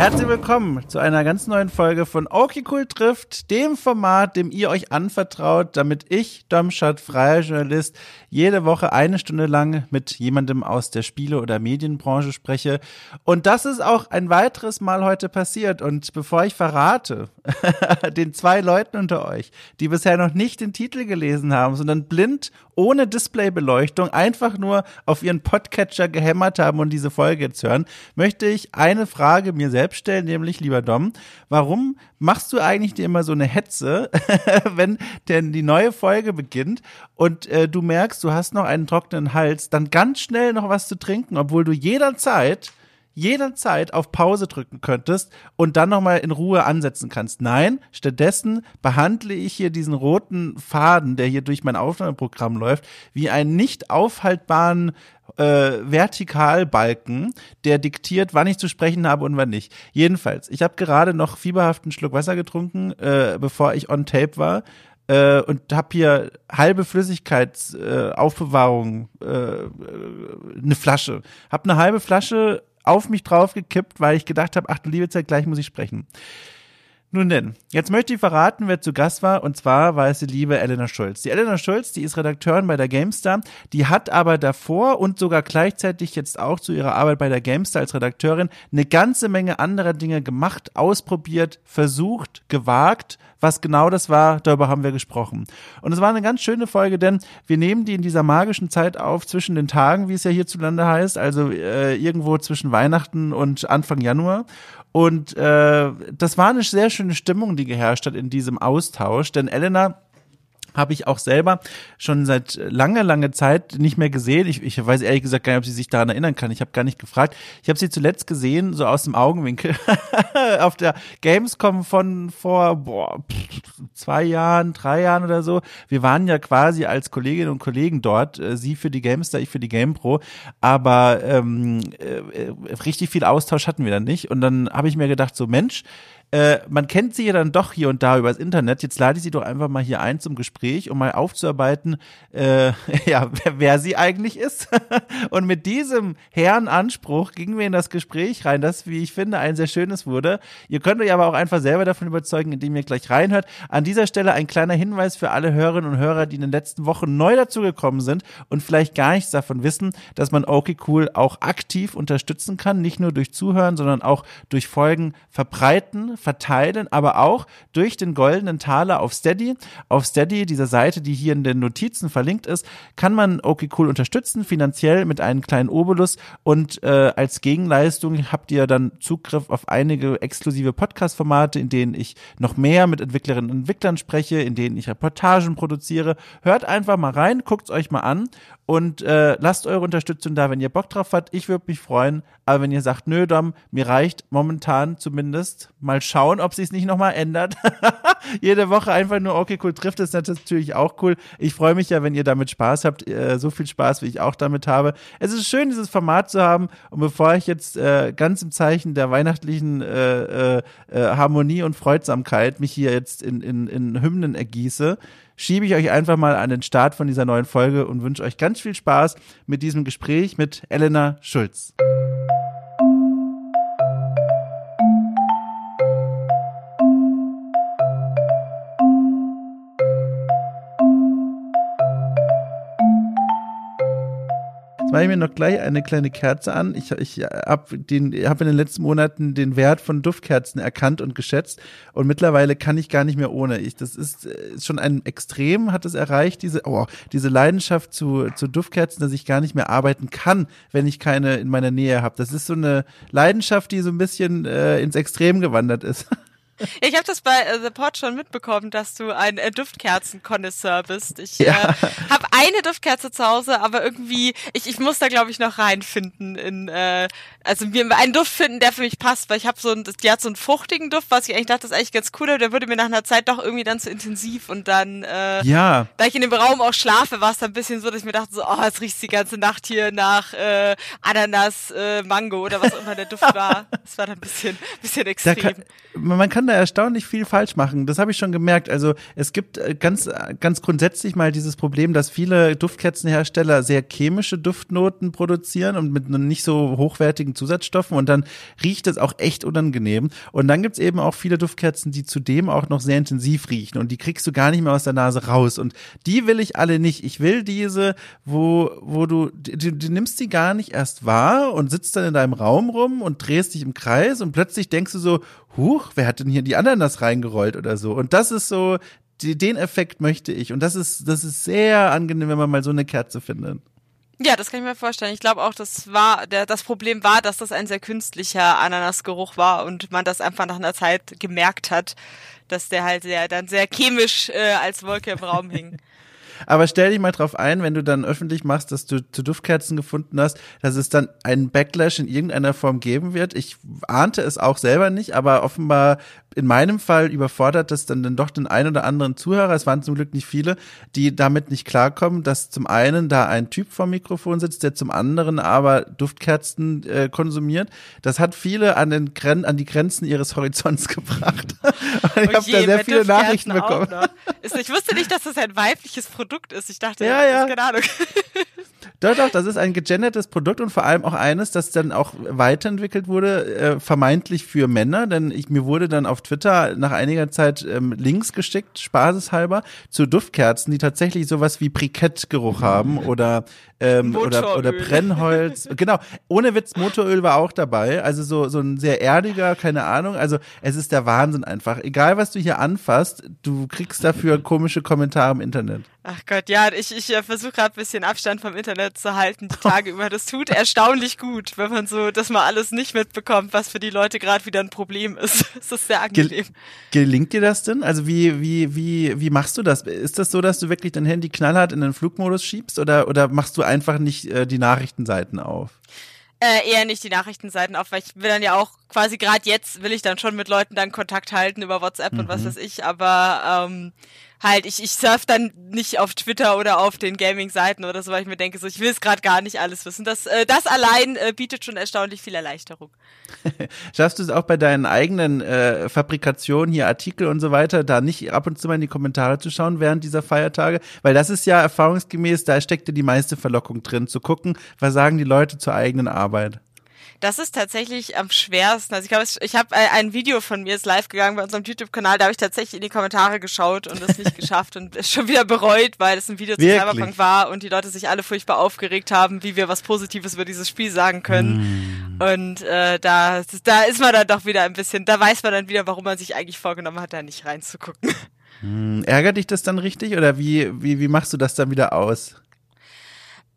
Herzlich willkommen zu einer ganz neuen Folge von Okay Cool trifft, dem Format, dem ihr euch anvertraut, damit ich, Domschat, freier Journalist, jede Woche eine Stunde lang mit jemandem aus der Spiele- oder Medienbranche spreche. Und das ist auch ein weiteres Mal heute passiert. Und bevor ich verrate, den zwei Leuten unter euch, die bisher noch nicht den Titel gelesen haben, sondern blind, ohne Displaybeleuchtung, einfach nur auf ihren Podcatcher gehämmert haben und diese Folge jetzt hören, möchte ich eine Frage mir selbst stellen, nämlich, lieber Dom, warum machst du eigentlich dir immer so eine Hetze, wenn denn die neue Folge beginnt und äh, du merkst, du hast noch einen trockenen Hals, dann ganz schnell noch was zu trinken, obwohl du jederzeit jederzeit auf Pause drücken könntest und dann nochmal in Ruhe ansetzen kannst. Nein, stattdessen behandle ich hier diesen roten Faden, der hier durch mein Aufnahmeprogramm läuft, wie einen nicht aufhaltbaren äh, Vertikalbalken, der diktiert, wann ich zu sprechen habe und wann nicht. Jedenfalls, ich habe gerade noch fieberhaften Schluck Wasser getrunken, äh, bevor ich on tape war äh, und habe hier halbe Flüssigkeitsaufbewahrung, äh, äh, eine Flasche. Hab eine halbe Flasche auf mich draufgekippt, weil ich gedacht habe, ach du liebe Zeit, gleich muss ich sprechen. Nun denn, jetzt möchte ich verraten, wer zu Gast war, und zwar war es die liebe Elena Schulz. Die Elena Schulz, die ist Redakteurin bei der GameStar, die hat aber davor und sogar gleichzeitig jetzt auch zu ihrer Arbeit bei der GameStar als Redakteurin eine ganze Menge anderer Dinge gemacht, ausprobiert, versucht, gewagt. Was genau das war, darüber haben wir gesprochen. Und es war eine ganz schöne Folge, denn wir nehmen die in dieser magischen Zeit auf zwischen den Tagen, wie es ja hierzulande heißt, also äh, irgendwo zwischen Weihnachten und Anfang Januar. Und äh, das war eine sehr schöne Stimmung, die geherrscht hat in diesem Austausch, denn Elena habe ich auch selber schon seit langer, langer Zeit nicht mehr gesehen. Ich, ich weiß ehrlich gesagt gar nicht, ob sie sich daran erinnern kann. Ich habe gar nicht gefragt. Ich habe sie zuletzt gesehen, so aus dem Augenwinkel, auf der Gamescom von vor boah, zwei Jahren, drei Jahren oder so. Wir waren ja quasi als Kolleginnen und Kollegen dort, äh, sie für die Gamestar, ich für die GamePro, aber ähm, äh, richtig viel Austausch hatten wir dann nicht. Und dann habe ich mir gedacht, so Mensch, äh, man kennt sie ja dann doch hier und da übers Internet. Jetzt lade ich sie doch einfach mal hier ein zum Gespräch, um mal aufzuarbeiten, äh, ja, wer, wer sie eigentlich ist. und mit diesem Herrenanspruch gingen wir in das Gespräch rein, das, wie ich finde, ein sehr schönes wurde. Ihr könnt euch aber auch einfach selber davon überzeugen, indem ihr gleich reinhört. An dieser Stelle ein kleiner Hinweis für alle Hörerinnen und Hörer, die in den letzten Wochen neu dazugekommen sind und vielleicht gar nichts davon wissen, dass man okay cool auch aktiv unterstützen kann, nicht nur durch Zuhören, sondern auch durch Folgen verbreiten, verteilen, aber auch durch den goldenen Taler auf Steady. Auf Steady, dieser Seite, die hier in den Notizen verlinkt ist, kann man okay cool unterstützen, finanziell mit einem kleinen Obolus und äh, als Gegenleistung habt ihr dann Zugriff auf einige exklusive Podcast-Formate, in denen ich noch mehr mit Entwicklerinnen und Entwicklern spreche, in denen ich Reportagen produziere. Hört einfach mal rein, guckt's euch mal an und äh, lasst eure Unterstützung da, wenn ihr Bock drauf habt. Ich würde mich freuen. Aber wenn ihr sagt, nö, Dom, mir reicht momentan zumindest, mal schauen, ob sich nicht nochmal ändert. Jede Woche einfach nur, okay, cool, trifft es natürlich auch cool. Ich freue mich ja, wenn ihr damit Spaß habt, äh, so viel Spaß, wie ich auch damit habe. Es ist schön, dieses Format zu haben. Und bevor ich jetzt äh, ganz im Zeichen der weihnachtlichen äh, äh, äh Harmonie und Freudsamkeit mich hier jetzt in, in, in Hymnen ergieße, schiebe ich euch einfach mal an den Start von dieser neuen Folge und wünsche euch ganz viel Spaß mit diesem Gespräch mit Elena Schulz. Mache ich mir noch gleich eine kleine Kerze an. Ich, ich habe hab in den letzten Monaten den Wert von Duftkerzen erkannt und geschätzt und mittlerweile kann ich gar nicht mehr ohne. Ich, das ist, ist schon ein Extrem, hat es erreicht, diese, oh, diese Leidenschaft zu, zu Duftkerzen, dass ich gar nicht mehr arbeiten kann, wenn ich keine in meiner Nähe habe. Das ist so eine Leidenschaft, die so ein bisschen äh, ins Extrem gewandert ist. Ich habe das bei äh, The Pod schon mitbekommen, dass du ein äh, Duftkerzen-Konnoisseur bist. Ich ja. äh, habe eine Duftkerze zu Hause, aber irgendwie, ich, ich muss da glaube ich noch reinfinden in, äh, also mir einen Duft finden, der für mich passt, weil ich habe so ein, die hat so einen fruchtigen Duft, was ich eigentlich dachte, das ist eigentlich ganz cool, aber der würde mir nach einer Zeit doch irgendwie dann zu intensiv und dann, äh, ja. da ich in dem Raum auch schlafe, war es dann ein bisschen so, dass ich mir dachte so, oh, es riecht die ganze Nacht hier nach äh, Ananas, äh, Mango oder was immer der Duft war. Das war dann ein bisschen, bisschen extrem. Kann, man kann da erstaunlich viel falsch machen. Das habe ich schon gemerkt. Also es gibt äh, ganz, ganz grundsätzlich mal dieses Problem, dass viele Duftkerzenhersteller sehr chemische Duftnoten produzieren und mit nicht so hochwertigen Zusatzstoffen und dann riecht es auch echt unangenehm. Und dann gibt's eben auch viele Duftkerzen, die zudem auch noch sehr intensiv riechen und die kriegst du gar nicht mehr aus der Nase raus. Und die will ich alle nicht. Ich will diese, wo, wo du, du, du nimmst sie gar nicht erst wahr und sitzt dann in deinem Raum rum und drehst dich im Kreis und plötzlich denkst du so, huch, wer hat denn hier die Ananas reingerollt oder so? Und das ist so, die, den Effekt möchte ich. Und das ist, das ist sehr angenehm, wenn man mal so eine Kerze findet. Ja, das kann ich mir vorstellen. Ich glaube auch, das war der, das Problem war, dass das ein sehr künstlicher Ananasgeruch war und man das einfach nach einer Zeit gemerkt hat, dass der halt sehr dann sehr chemisch äh, als Wolke im Raum hing. Aber stell dich mal drauf ein, wenn du dann öffentlich machst, dass du zu Duftkerzen gefunden hast, dass es dann einen Backlash in irgendeiner Form geben wird. Ich ahnte es auch selber nicht, aber offenbar in meinem Fall überfordert das dann, dann doch den einen oder anderen Zuhörer, es waren zum Glück nicht viele, die damit nicht klarkommen, dass zum einen da ein Typ vom Mikrofon sitzt, der zum anderen aber Duftkerzen äh, konsumiert. Das hat viele an, den Gren an die Grenzen ihres Horizonts gebracht. ich oh habe da sehr viele Nachrichten bekommen. Ich wusste nicht, dass das ein weibliches Produkt ist. Ich dachte, ja, ja. keine Ahnung. Doch, doch, das ist ein gegendertes Produkt und vor allem auch eines, das dann auch weiterentwickelt wurde, äh, vermeintlich für Männer, denn ich, mir wurde dann auf Twitter nach einiger Zeit ähm, Links geschickt, spaßeshalber, zu Duftkerzen, die tatsächlich sowas wie Brikettgeruch haben oder ähm, oder, oder Brennholz. genau, ohne Witz, Motoröl war auch dabei. Also so, so ein sehr erdiger, keine Ahnung. Also es ist der Wahnsinn einfach. Egal, was du hier anfasst, du kriegst dafür komische Kommentare im Internet. Ach Gott, ja, ich, ich äh, versuche gerade ein bisschen Abstand vom Internet zu halten, die Tage über. Das tut erstaunlich gut, wenn man so, dass man alles nicht mitbekommt, was für die Leute gerade wieder ein Problem ist. Das ist sehr angenehm. Gel gelingt dir das denn? Also wie, wie, wie, wie machst du das? Ist das so, dass du wirklich dein Handy knallhart in den Flugmodus schiebst oder, oder machst du einfach nicht äh, die Nachrichtenseiten auf? Äh, eher nicht die Nachrichtenseiten auf, weil ich will dann ja auch quasi gerade jetzt will ich dann schon mit Leuten dann Kontakt halten über WhatsApp mhm. und was mhm. weiß ich, aber ähm, halt, ich, ich surf dann nicht auf Twitter oder auf den Gaming-Seiten oder so, weil ich mir denke, so, ich will es gerade gar nicht alles wissen. Das, äh, das allein äh, bietet schon erstaunlich viel Erleichterung. Schaffst du es auch bei deinen eigenen äh, Fabrikationen, hier Artikel und so weiter, da nicht ab und zu mal in die Kommentare zu schauen während dieser Feiertage? Weil das ist ja erfahrungsgemäß, da steckte die meiste Verlockung drin, zu gucken, was sagen die Leute zur eigenen Arbeit. Das ist tatsächlich am schwersten. Also ich glaube, ich habe ein Video von mir ist live gegangen bei unserem YouTube-Kanal, da habe ich tatsächlich in die Kommentare geschaut und es nicht geschafft und es schon wieder bereut, weil es ein Video zu Cyberpunk war und die Leute sich alle furchtbar aufgeregt haben, wie wir was Positives über dieses Spiel sagen können. Mm. Und äh, da, da ist man dann doch wieder ein bisschen, da weiß man dann wieder, warum man sich eigentlich vorgenommen hat, da nicht reinzugucken. Mm, ärgert dich das dann richtig oder wie, wie, wie machst du das dann wieder aus?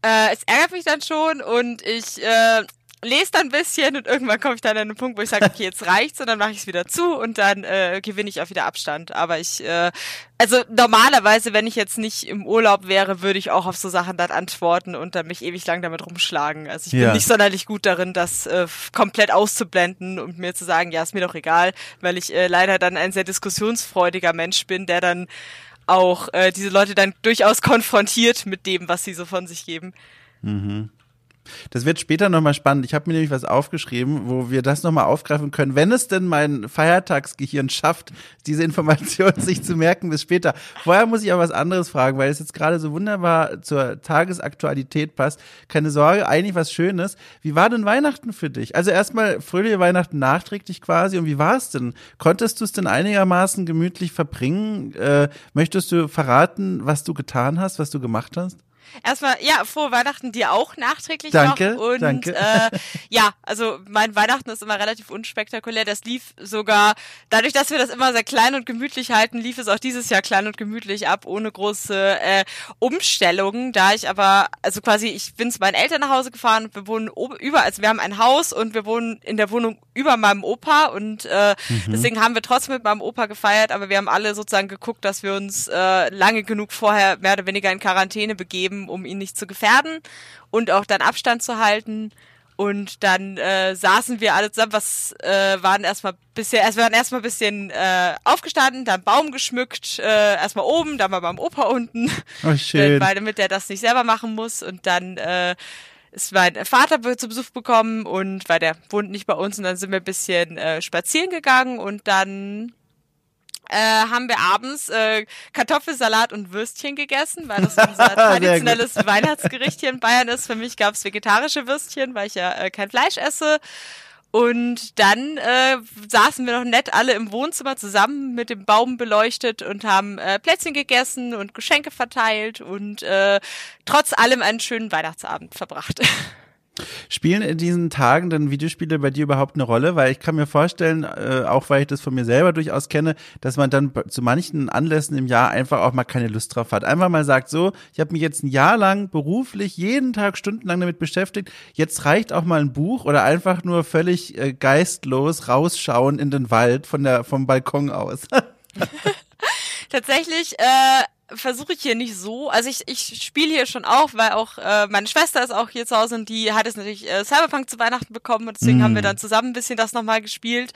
Äh, es ärgert mich dann schon und ich äh, lese dann ein bisschen und irgendwann komme ich dann an einen Punkt, wo ich sage, okay, jetzt reicht's und dann mache ich es wieder zu und dann äh, gewinne ich auch wieder Abstand. Aber ich, äh, also normalerweise, wenn ich jetzt nicht im Urlaub wäre, würde ich auch auf so Sachen dann antworten und dann mich ewig lang damit rumschlagen. Also ich ja. bin nicht sonderlich gut darin, das äh, komplett auszublenden und mir zu sagen, ja, ist mir doch egal, weil ich äh, leider dann ein sehr diskussionsfreudiger Mensch bin, der dann auch äh, diese Leute dann durchaus konfrontiert mit dem, was sie so von sich geben. Mhm. Das wird später nochmal spannend. Ich habe mir nämlich was aufgeschrieben, wo wir das nochmal aufgreifen können, wenn es denn mein Feiertagsgehirn schafft, diese Information sich zu merken bis später. Vorher muss ich aber was anderes fragen, weil es jetzt gerade so wunderbar zur Tagesaktualität passt. Keine Sorge, eigentlich was Schönes. Wie war denn Weihnachten für dich? Also erstmal fröhliche Weihnachten nachträglich quasi. Und wie war es denn? Konntest du es denn einigermaßen gemütlich verbringen? Äh, möchtest du verraten, was du getan hast, was du gemacht hast? Erstmal, ja, frohe Weihnachten dir auch nachträglich danke, noch. Und danke. Äh, ja, also mein Weihnachten ist immer relativ unspektakulär. Das lief sogar, dadurch, dass wir das immer sehr klein und gemütlich halten, lief es auch dieses Jahr klein und gemütlich ab, ohne große äh, Umstellungen. Da ich aber, also quasi, ich bin zu meinen Eltern nach Hause gefahren und wir wohnen über, also wir haben ein Haus und wir wohnen in der Wohnung über meinem Opa und äh, mhm. deswegen haben wir trotzdem mit meinem Opa gefeiert, aber wir haben alle sozusagen geguckt, dass wir uns äh, lange genug vorher mehr oder weniger in Quarantäne begeben um ihn nicht zu gefährden und auch dann Abstand zu halten. Und dann äh, saßen wir alle zusammen, was äh, waren erstmal bisher, erst wir waren erstmal ein bisschen äh, aufgestanden, dann Baum geschmückt, äh, erstmal oben, dann mal beim Opa unten, oh, schön. weil damit er das nicht selber machen muss und dann äh, ist mein Vater zu Besuch bekommen und weil der wohnt nicht bei uns und dann sind wir ein bisschen äh, spazieren gegangen und dann äh, haben wir abends äh, Kartoffelsalat und Würstchen gegessen, weil das unser traditionelles Weihnachtsgericht hier in Bayern ist. Für mich gab es vegetarische Würstchen, weil ich ja äh, kein Fleisch esse. Und dann äh, saßen wir noch nett alle im Wohnzimmer zusammen mit dem Baum beleuchtet und haben äh, Plätzchen gegessen und Geschenke verteilt und äh, trotz allem einen schönen Weihnachtsabend verbracht. Spielen in diesen Tagen dann Videospiele bei dir überhaupt eine Rolle? Weil ich kann mir vorstellen, äh, auch weil ich das von mir selber durchaus kenne, dass man dann zu manchen Anlässen im Jahr einfach auch mal keine Lust drauf hat. Einfach mal sagt, so, ich habe mich jetzt ein Jahr lang beruflich jeden Tag stundenlang damit beschäftigt, jetzt reicht auch mal ein Buch oder einfach nur völlig äh, geistlos rausschauen in den Wald von der vom Balkon aus. Tatsächlich äh, versuche ich hier nicht so. Also ich, ich spiele hier schon auch, weil auch äh, meine Schwester ist auch hier zu Hause und die hat es natürlich äh, Cyberpunk zu Weihnachten bekommen und deswegen mm. haben wir dann zusammen ein bisschen das nochmal gespielt.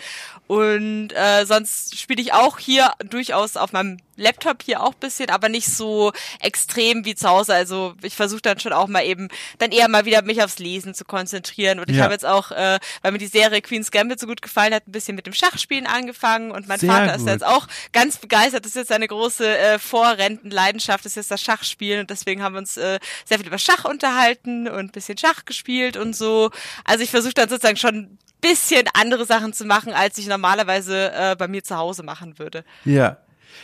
Und äh, sonst spiele ich auch hier durchaus auf meinem Laptop hier auch bisschen, aber nicht so extrem wie zu Hause. Also ich versuche dann schon auch mal eben dann eher mal wieder mich aufs Lesen zu konzentrieren. Und ich ja. habe jetzt auch, äh, weil mir die Serie Queen's Gambit so gut gefallen hat, ein bisschen mit dem Schachspielen angefangen. Und mein Sehr Vater gut. ist jetzt auch ganz begeistert. Das ist jetzt eine große äh, Vorrentenleidenschaft, das ist jetzt das Schachspielen. Und deswegen haben wir uns äh, sehr viel über Schach unterhalten und ein bisschen Schach gespielt und so. Also ich versuche dann sozusagen schon bisschen andere Sachen zu machen, als ich normalerweise äh, bei mir zu Hause machen würde. Ja,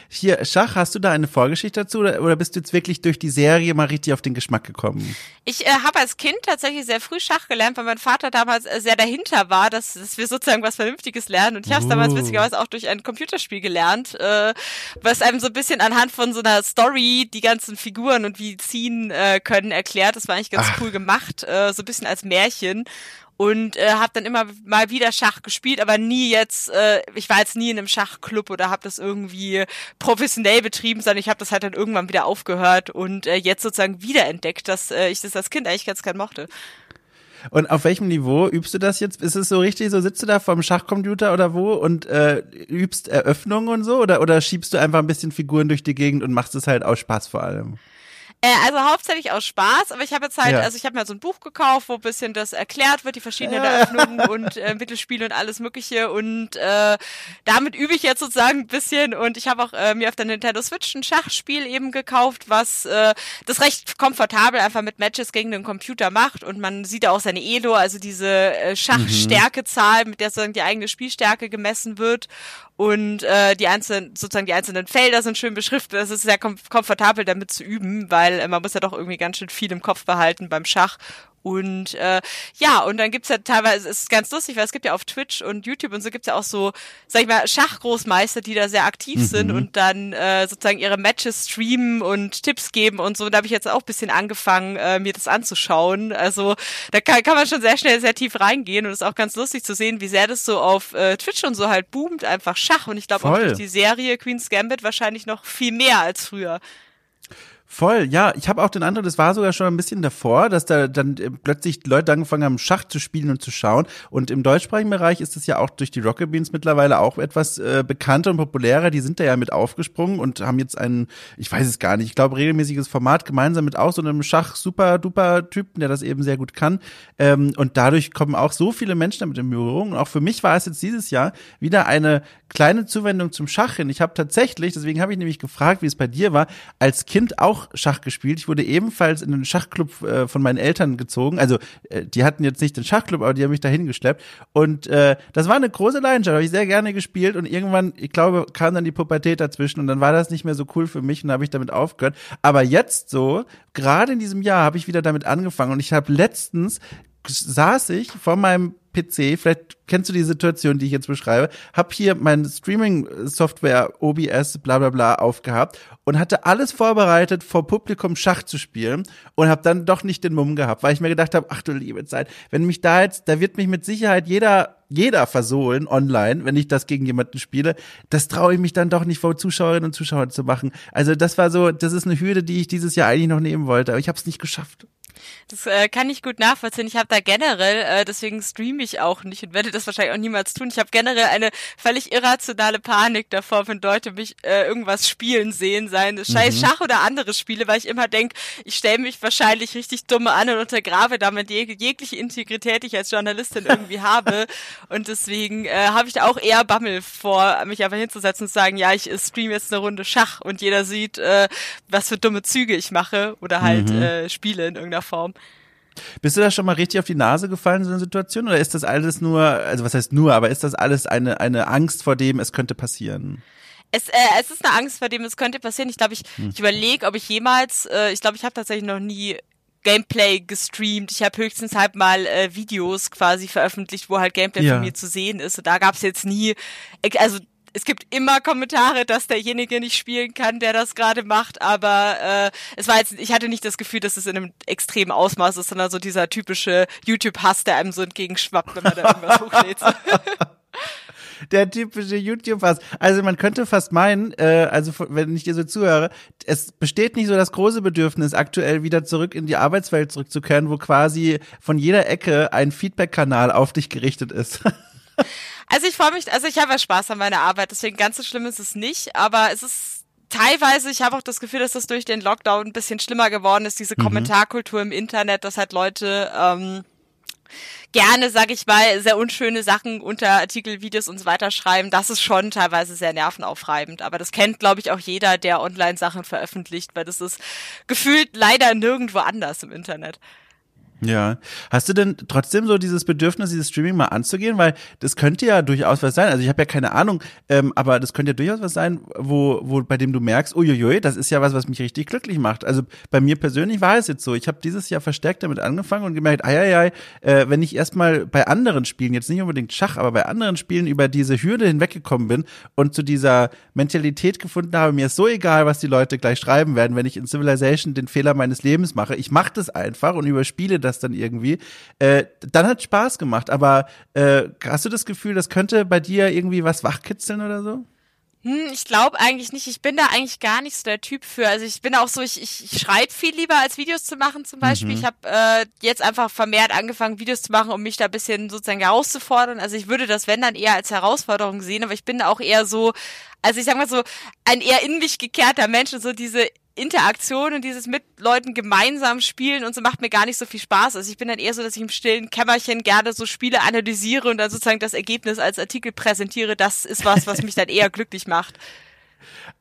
hier, Schach, hast du da eine Vorgeschichte dazu oder, oder bist du jetzt wirklich durch die Serie mal richtig auf den Geschmack gekommen? Ich äh, habe als Kind tatsächlich sehr früh Schach gelernt, weil mein Vater damals äh, sehr dahinter war, dass, dass wir sozusagen was Vernünftiges lernen. Und ich habe es uh. damals witzigerweise auch durch ein Computerspiel gelernt, äh, was einem so ein bisschen anhand von so einer Story die ganzen Figuren und wie ziehen äh, können erklärt. Das war eigentlich ganz Ach. cool gemacht, äh, so ein bisschen als Märchen und äh, habe dann immer mal wieder Schach gespielt, aber nie jetzt, äh, ich war jetzt nie in einem Schachclub oder habe das irgendwie professionell betrieben, sondern ich habe das halt dann irgendwann wieder aufgehört und äh, jetzt sozusagen wiederentdeckt, dass äh, ich das als Kind eigentlich ganz gern mochte. Und auf welchem Niveau übst du das jetzt? Ist es so richtig, so sitzt du da vom Schachcomputer oder wo und äh, übst Eröffnungen und so? Oder, oder schiebst du einfach ein bisschen Figuren durch die Gegend und machst es halt aus Spaß vor allem? Äh, also hauptsächlich aus Spaß, aber ich habe jetzt halt, ja. also ich habe mir so ein Buch gekauft, wo ein bisschen das erklärt wird, die verschiedenen Eröffnungen und äh, Mittelspiele und alles mögliche und äh, damit übe ich jetzt sozusagen ein bisschen und ich habe auch äh, mir auf der Nintendo Switch ein Schachspiel eben gekauft, was äh, das recht komfortabel einfach mit Matches gegen den Computer macht und man sieht auch seine Elo, also diese äh, Schachstärkezahl, mit der sozusagen die eigene Spielstärke gemessen wird und äh, die einzelnen sozusagen die einzelnen Felder sind schön beschriftet. Das ist sehr kom komfortabel damit zu üben, weil äh, man muss ja doch irgendwie ganz schön viel im Kopf behalten beim Schach und äh, ja, und dann gibt's ja teilweise, es ist ganz lustig, weil es gibt ja auf Twitch und YouTube und so gibt's ja auch so, sag ich mal, Schachgroßmeister, die da sehr aktiv mhm. sind und dann äh, sozusagen ihre Matches streamen und Tipps geben und so. Und da habe ich jetzt auch bisschen angefangen, äh, mir das anzuschauen. Also da kann, kann man schon sehr schnell sehr tief reingehen und es ist auch ganz lustig zu sehen, wie sehr das so auf äh, Twitch und so halt boomt, einfach Schach. Und ich glaube auch durch die Serie Queen's Gambit wahrscheinlich noch viel mehr als früher. Voll, ja. Ich habe auch den Eindruck, das war sogar schon ein bisschen davor, dass da dann äh, plötzlich Leute angefangen haben, Schach zu spielen und zu schauen. Und im deutschsprachigen Bereich ist es ja auch durch die Rocket Beans mittlerweile auch etwas äh, bekannter und populärer. Die sind da ja mit aufgesprungen und haben jetzt einen, ich weiß es gar nicht, ich glaube, regelmäßiges Format gemeinsam mit auch so einem Schach-Super-Duper-Typen, der das eben sehr gut kann. Ähm, und dadurch kommen auch so viele Menschen damit in Berührung. Und auch für mich war es jetzt dieses Jahr wieder eine kleine Zuwendung zum Schach hin. Ich habe tatsächlich, deswegen habe ich nämlich gefragt, wie es bei dir war, als Kind auch Schach gespielt. Ich wurde ebenfalls in den Schachclub äh, von meinen Eltern gezogen. Also äh, die hatten jetzt nicht den Schachclub, aber die haben mich dahin geschleppt. Und äh, das war eine große Leidenschaft, habe ich sehr gerne gespielt. Und irgendwann, ich glaube, kam dann die Pubertät dazwischen und dann war das nicht mehr so cool für mich und habe ich damit aufgehört. Aber jetzt so, gerade in diesem Jahr habe ich wieder damit angefangen und ich habe letztens saß ich vor meinem PC, vielleicht kennst du die Situation, die ich jetzt beschreibe, hab hier mein Streaming-Software OBS bla bla bla aufgehabt und hatte alles vorbereitet, vor Publikum Schach zu spielen und hab dann doch nicht den Mumm gehabt, weil ich mir gedacht habe, ach du liebe Zeit, wenn mich da jetzt, da wird mich mit Sicherheit jeder jeder versohlen online, wenn ich das gegen jemanden spiele. Das traue ich mich dann doch nicht vor Zuschauerinnen und Zuschauern zu machen. Also das war so, das ist eine Hürde, die ich dieses Jahr eigentlich noch nehmen wollte, aber ich habe es nicht geschafft. Das äh, kann ich gut nachvollziehen. Ich habe da generell, äh, deswegen streame ich auch nicht und werde das wahrscheinlich auch niemals tun. Ich habe generell eine völlig irrationale Panik davor, wenn Leute mich äh, irgendwas spielen sehen, seien es scheiß mhm. Schach oder andere Spiele, weil ich immer denke, ich stelle mich wahrscheinlich richtig dumme an und untergrabe damit jeg jegliche Integrität, die ich als Journalistin irgendwie habe. Und deswegen äh, habe ich da auch eher Bammel vor, mich einfach hinzusetzen und zu sagen, ja, ich äh, stream jetzt eine Runde Schach und jeder sieht, äh, was für dumme Züge ich mache oder halt mhm. äh, spiele in irgendeiner Form. Bist du da schon mal richtig auf die Nase gefallen in so einer Situation oder ist das alles nur, also was heißt nur, aber ist das alles eine, eine Angst vor dem, es könnte passieren? Es, äh, es ist eine Angst vor dem, es könnte passieren. Ich glaube, ich, hm. ich überlege, ob ich jemals, äh, ich glaube, ich habe tatsächlich noch nie Gameplay gestreamt. Ich habe höchstens halt mal äh, Videos quasi veröffentlicht, wo halt Gameplay ja. von mir zu sehen ist. Und da gab es jetzt nie, also es gibt immer Kommentare, dass derjenige nicht spielen kann, der das gerade macht, aber äh, es war jetzt, ich hatte nicht das Gefühl, dass es in einem extremen Ausmaß ist, sondern so dieser typische YouTube-Hass, der einem so entgegenschwappt, wenn man da irgendwas hochlädt. der typische YouTube-Hass. Also man könnte fast meinen, äh, also wenn ich dir so zuhöre, es besteht nicht so das große Bedürfnis, aktuell wieder zurück in die Arbeitswelt zurückzukehren, wo quasi von jeder Ecke ein Feedback-Kanal auf dich gerichtet ist. Also ich freue mich, also ich habe ja Spaß an meiner Arbeit, deswegen ganz so schlimm ist es nicht, aber es ist teilweise, ich habe auch das Gefühl, dass das durch den Lockdown ein bisschen schlimmer geworden ist, diese mhm. Kommentarkultur im Internet, dass halt Leute ähm, gerne, sag ich mal, sehr unschöne Sachen unter Artikel, Videos und so weiter schreiben. Das ist schon teilweise sehr nervenaufreibend. Aber das kennt, glaube ich, auch jeder, der Online-Sachen veröffentlicht, weil das ist gefühlt leider nirgendwo anders im Internet. Ja. Hast du denn trotzdem so dieses Bedürfnis, dieses Streaming mal anzugehen? Weil das könnte ja durchaus was sein. Also ich habe ja keine Ahnung, ähm, aber das könnte ja durchaus was sein, wo, wo bei dem du merkst, uiuiui, das ist ja was, was mich richtig glücklich macht. Also bei mir persönlich war es jetzt so. Ich habe dieses Jahr verstärkt damit angefangen und gemerkt, ei, ei, ei, äh, wenn ich erstmal bei anderen Spielen, jetzt nicht unbedingt Schach, aber bei anderen Spielen über diese Hürde hinweggekommen bin und zu dieser Mentalität gefunden habe, mir ist so egal, was die Leute gleich schreiben werden, wenn ich in Civilization den Fehler meines Lebens mache. Ich mache das einfach und überspiele das das dann irgendwie. Äh, dann hat Spaß gemacht, aber äh, hast du das Gefühl, das könnte bei dir irgendwie was wachkitzeln oder so? Hm, ich glaube eigentlich nicht. Ich bin da eigentlich gar nicht so der Typ für. Also ich bin auch so, ich, ich, ich schreibe viel lieber, als Videos zu machen zum Beispiel. Mhm. Ich habe äh, jetzt einfach vermehrt angefangen, Videos zu machen, um mich da ein bisschen sozusagen herauszufordern. Also ich würde das, wenn dann, eher als Herausforderung sehen, aber ich bin da auch eher so, also ich sag mal so, ein eher in mich gekehrter Mensch und so diese Interaktion und dieses mit Leuten gemeinsam spielen und so macht mir gar nicht so viel Spaß. Also ich bin dann eher so, dass ich im stillen Kämmerchen gerne so Spiele analysiere und dann sozusagen das Ergebnis als Artikel präsentiere. Das ist was, was mich dann eher glücklich macht.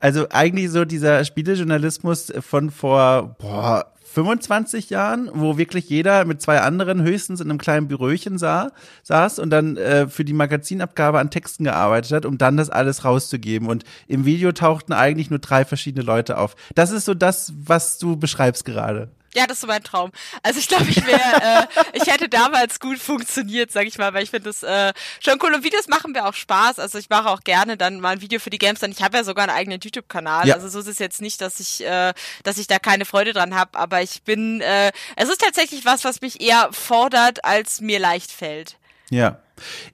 Also eigentlich so dieser Spielejournalismus von vor, boah, 25 Jahren, wo wirklich jeder mit zwei anderen höchstens in einem kleinen Büröchen sah, saß und dann äh, für die Magazinabgabe an Texten gearbeitet hat, um dann das alles rauszugeben. Und im Video tauchten eigentlich nur drei verschiedene Leute auf. Das ist so das, was du beschreibst gerade. Ja, das ist so mein Traum. Also ich glaube, ich wäre, äh, ich hätte damals gut funktioniert, sag ich mal, weil ich finde das äh, schon cool. Und Videos machen mir auch Spaß. Also ich mache auch gerne dann mal ein Video für die Games. Dann ich habe ja sogar einen eigenen YouTube-Kanal. Ja. Also so ist es jetzt nicht, dass ich, äh, dass ich da keine Freude dran habe. Aber ich bin, äh, es ist tatsächlich was, was mich eher fordert, als mir leicht fällt. Ja.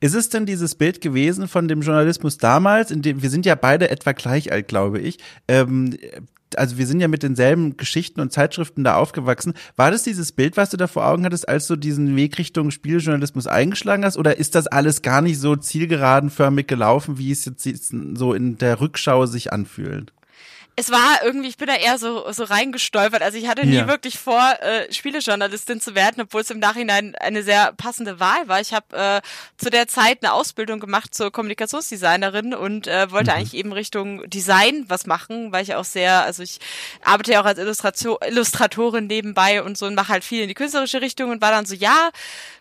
Ist es denn dieses Bild gewesen von dem Journalismus damals, in dem wir sind ja beide etwa gleich alt, glaube ich, ähm, also wir sind ja mit denselben Geschichten und Zeitschriften da aufgewachsen. War das dieses Bild, was du da vor Augen hattest, als du diesen Weg Richtung Spieljournalismus eingeschlagen hast? Oder ist das alles gar nicht so zielgeradenförmig gelaufen, wie es jetzt so in der Rückschau sich anfühlt? Es war irgendwie, ich bin da eher so, so reingestolpert. Also ich hatte nie ja. wirklich vor, äh, Spielejournalistin zu werden, obwohl es im Nachhinein eine sehr passende Wahl war. Ich habe äh, zu der Zeit eine Ausbildung gemacht zur Kommunikationsdesignerin und äh, wollte mhm. eigentlich eben Richtung Design was machen, weil ich auch sehr, also ich arbeite ja auch als Illustration, Illustratorin nebenbei und so und mache halt viel in die künstlerische Richtung und war dann so, ja,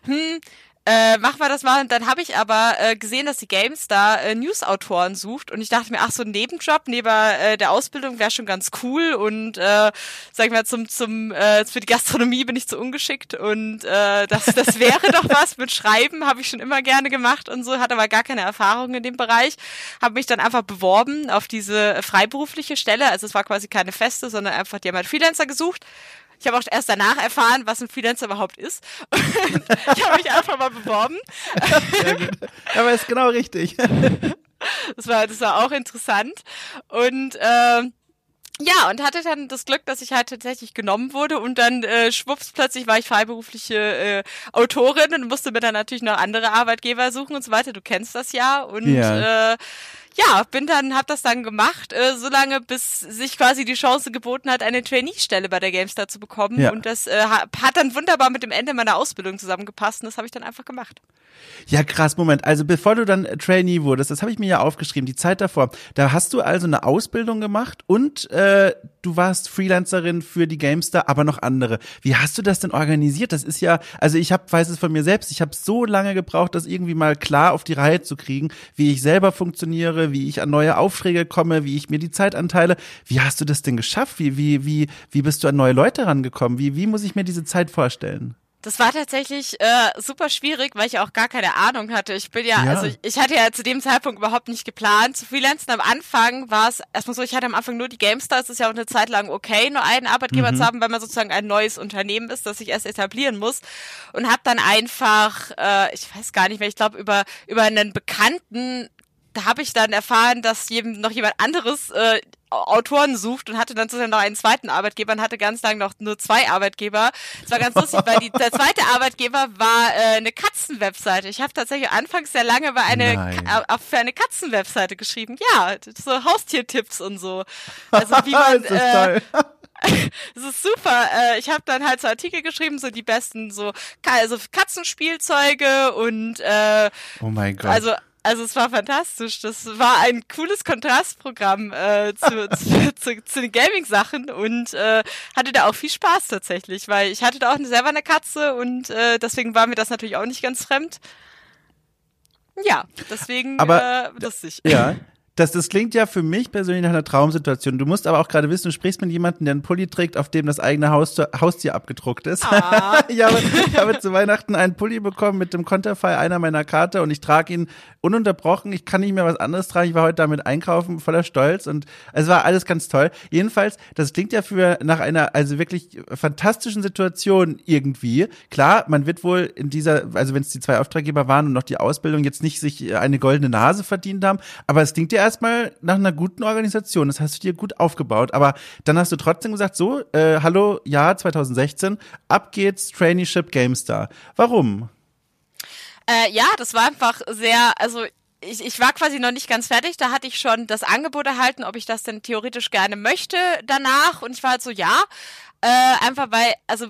hm, äh, machen wir das mal. Und dann habe ich aber äh, gesehen, dass die Games da äh, News-Autoren sucht. Und ich dachte mir, ach so ein Nebenjob neben äh, der Ausbildung wäre schon ganz cool. Und äh, sag ich mal zum zum äh, für die Gastronomie bin ich zu ungeschickt. Und äh, das das wäre doch was. Mit Schreiben habe ich schon immer gerne gemacht und so. Hatte aber gar keine Erfahrung in dem Bereich, habe mich dann einfach beworben auf diese freiberufliche Stelle, also es war quasi keine feste, sondern einfach die haben halt Freelancer gesucht ich habe auch erst danach erfahren, was ein Freelancer überhaupt ist. ich habe mich einfach mal beworben. Aber ist genau richtig. das war, das war auch interessant. Und äh, ja, und hatte dann das Glück, dass ich halt tatsächlich genommen wurde und dann äh, schwupps, plötzlich war ich freiberufliche äh, Autorin und musste mir dann natürlich noch andere Arbeitgeber suchen und so weiter. Du kennst das ja. Und ja. äh, ja, bin dann, hab das dann gemacht, äh, solange bis sich quasi die Chance geboten hat, eine Trainee-Stelle bei der GameStar zu bekommen. Ja. Und das äh, hat dann wunderbar mit dem Ende meiner Ausbildung zusammengepasst und das habe ich dann einfach gemacht. Ja, krass, Moment. Also bevor du dann Trainee wurdest, das habe ich mir ja aufgeschrieben, die Zeit davor, da hast du also eine Ausbildung gemacht und äh, du warst Freelancerin für die GameStar, aber noch andere. Wie hast du das denn organisiert? Das ist ja, also ich hab, weiß es von mir selbst, ich habe so lange gebraucht, das irgendwie mal klar auf die Reihe zu kriegen, wie ich selber funktioniere, wie ich an neue Aufträge komme, wie ich mir die Zeit anteile. Wie hast du das denn geschafft? Wie, wie, wie, wie bist du an neue Leute rangekommen? Wie, wie muss ich mir diese Zeit vorstellen? Das war tatsächlich äh, super schwierig, weil ich auch gar keine Ahnung hatte. Ich bin ja, ja. also ich, ich, hatte ja zu dem Zeitpunkt überhaupt nicht geplant. Zu freelancen am Anfang war es erstmal so, ich hatte am Anfang nur die GameStar. Es ist ja auch eine Zeit lang okay, nur einen Arbeitgeber mhm. zu haben, weil man sozusagen ein neues Unternehmen ist, das sich erst etablieren muss. Und habe dann einfach, äh, ich weiß gar nicht mehr, ich glaube über über einen Bekannten da habe ich dann erfahren, dass jedem noch jemand anderes äh, Autoren sucht und hatte dann sozusagen noch einen zweiten Arbeitgeber und hatte ganz lange noch nur zwei Arbeitgeber. Es war ganz lustig, weil die, der zweite Arbeitgeber war äh, eine Katzenwebseite. Ich habe tatsächlich anfangs sehr lange bei eine auch für eine Katzenwebseite geschrieben. Ja, so Haustiertipps und so. Also wie man äh, das ist super. Äh, ich habe dann halt so Artikel geschrieben, so die besten so also Katzenspielzeuge und äh, oh mein Gott. Also also es war fantastisch. Das war ein cooles Kontrastprogramm äh, zu, zu, zu, zu, den Gaming-Sachen und äh, hatte da auch viel Spaß tatsächlich, weil ich hatte da auch selber eine Katze und äh, deswegen war mir das natürlich auch nicht ganz fremd. Ja, deswegen Aber, äh, lustig. Ja, das, das klingt ja für mich persönlich nach einer Traumsituation. Du musst aber auch gerade wissen, du sprichst mit jemandem, der einen Pulli trägt, auf dem das eigene Haustier, Haustier abgedruckt ist. Ah. ich, habe, ich habe zu Weihnachten einen Pulli bekommen mit dem Konterfei einer meiner Karte und ich trage ihn ununterbrochen. Ich kann nicht mehr was anderes tragen. Ich war heute damit einkaufen, voller Stolz und es war alles ganz toll. Jedenfalls, das klingt ja für nach einer also wirklich fantastischen Situation irgendwie. Klar, man wird wohl in dieser, also wenn es die zwei Auftraggeber waren und noch die Ausbildung jetzt nicht sich eine goldene Nase verdient haben, aber es klingt ja erstmal nach einer guten Organisation. Das hast du dir gut aufgebaut. Aber dann hast du trotzdem gesagt, so, äh, hallo, Jahr 2016, ab geht's Traineeship GameStar. Warum? Äh, ja, das war einfach sehr, also ich, ich war quasi noch nicht ganz fertig. Da hatte ich schon das Angebot erhalten, ob ich das denn theoretisch gerne möchte danach. Und ich war halt so, ja. Äh, einfach weil, also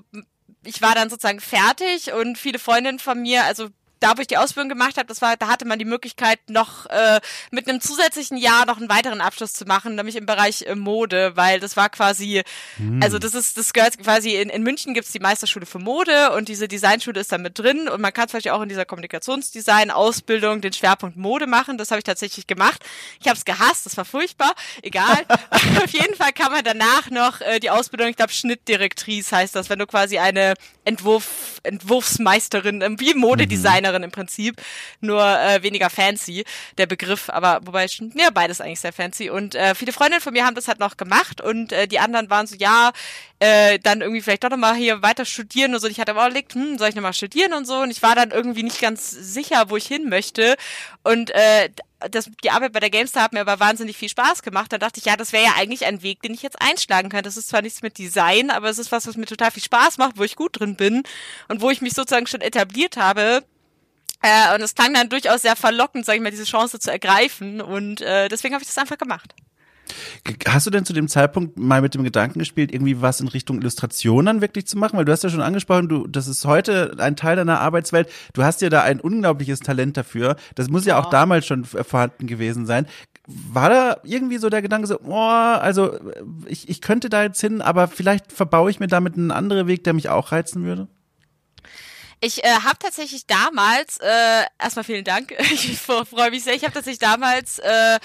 ich war dann sozusagen fertig und viele Freundinnen von mir, also da, wo ich die Ausbildung gemacht habe, das war, da hatte man die Möglichkeit, noch äh, mit einem zusätzlichen Jahr noch einen weiteren Abschluss zu machen, nämlich im Bereich äh, Mode, weil das war quasi, hm. also das ist, das gehört quasi in, in München gibt's die Meisterschule für Mode und diese Designschule ist da mit drin und man kann vielleicht auch in dieser Kommunikationsdesign-Ausbildung den Schwerpunkt Mode machen. Das habe ich tatsächlich gemacht. Ich habe es gehasst, das war furchtbar. Egal. Auf jeden Fall kann man danach noch äh, die Ausbildung, ich glaube Schnittdirektrice heißt das, wenn du quasi eine Entwurf, Entwurfsmeisterin, wie Modedesigner Designerin im Prinzip, nur äh, weniger fancy, der Begriff, aber wobei, ja, beides eigentlich sehr fancy. Und äh, viele Freundinnen von mir haben das halt noch gemacht und äh, die anderen waren so, ja, äh, dann irgendwie vielleicht doch nochmal hier weiter studieren und so. Und ich hatte aber auch überlegt, hm, soll ich nochmal studieren und so. Und ich war dann irgendwie nicht ganz sicher, wo ich hin möchte. Und äh, das, die Arbeit bei der GameStar hat mir aber wahnsinnig viel Spaß gemacht. Da dachte ich, ja, das wäre ja eigentlich ein Weg, den ich jetzt einschlagen kann. Das ist zwar nichts mit Design, aber es ist was, was mir total viel Spaß macht, wo ich gut drin bin und wo ich mich sozusagen schon etabliert habe. Äh, und es klang dann durchaus sehr verlockend, sag ich mal, diese Chance zu ergreifen. Und äh, deswegen habe ich das einfach gemacht. Hast du denn zu dem Zeitpunkt mal mit dem Gedanken gespielt, irgendwie was in Richtung Illustration dann wirklich zu machen? Weil du hast ja schon angesprochen, du, das ist heute ein Teil deiner Arbeitswelt. Du hast ja da ein unglaubliches Talent dafür. Das muss ja, ja auch damals schon vorhanden gewesen sein. War da irgendwie so der Gedanke so, oh, also ich, ich könnte da jetzt hin, aber vielleicht verbaue ich mir damit einen anderen Weg, der mich auch reizen würde? Ich äh, habe tatsächlich damals, äh, erstmal vielen Dank, ich freue mich sehr, ich habe tatsächlich damals, äh,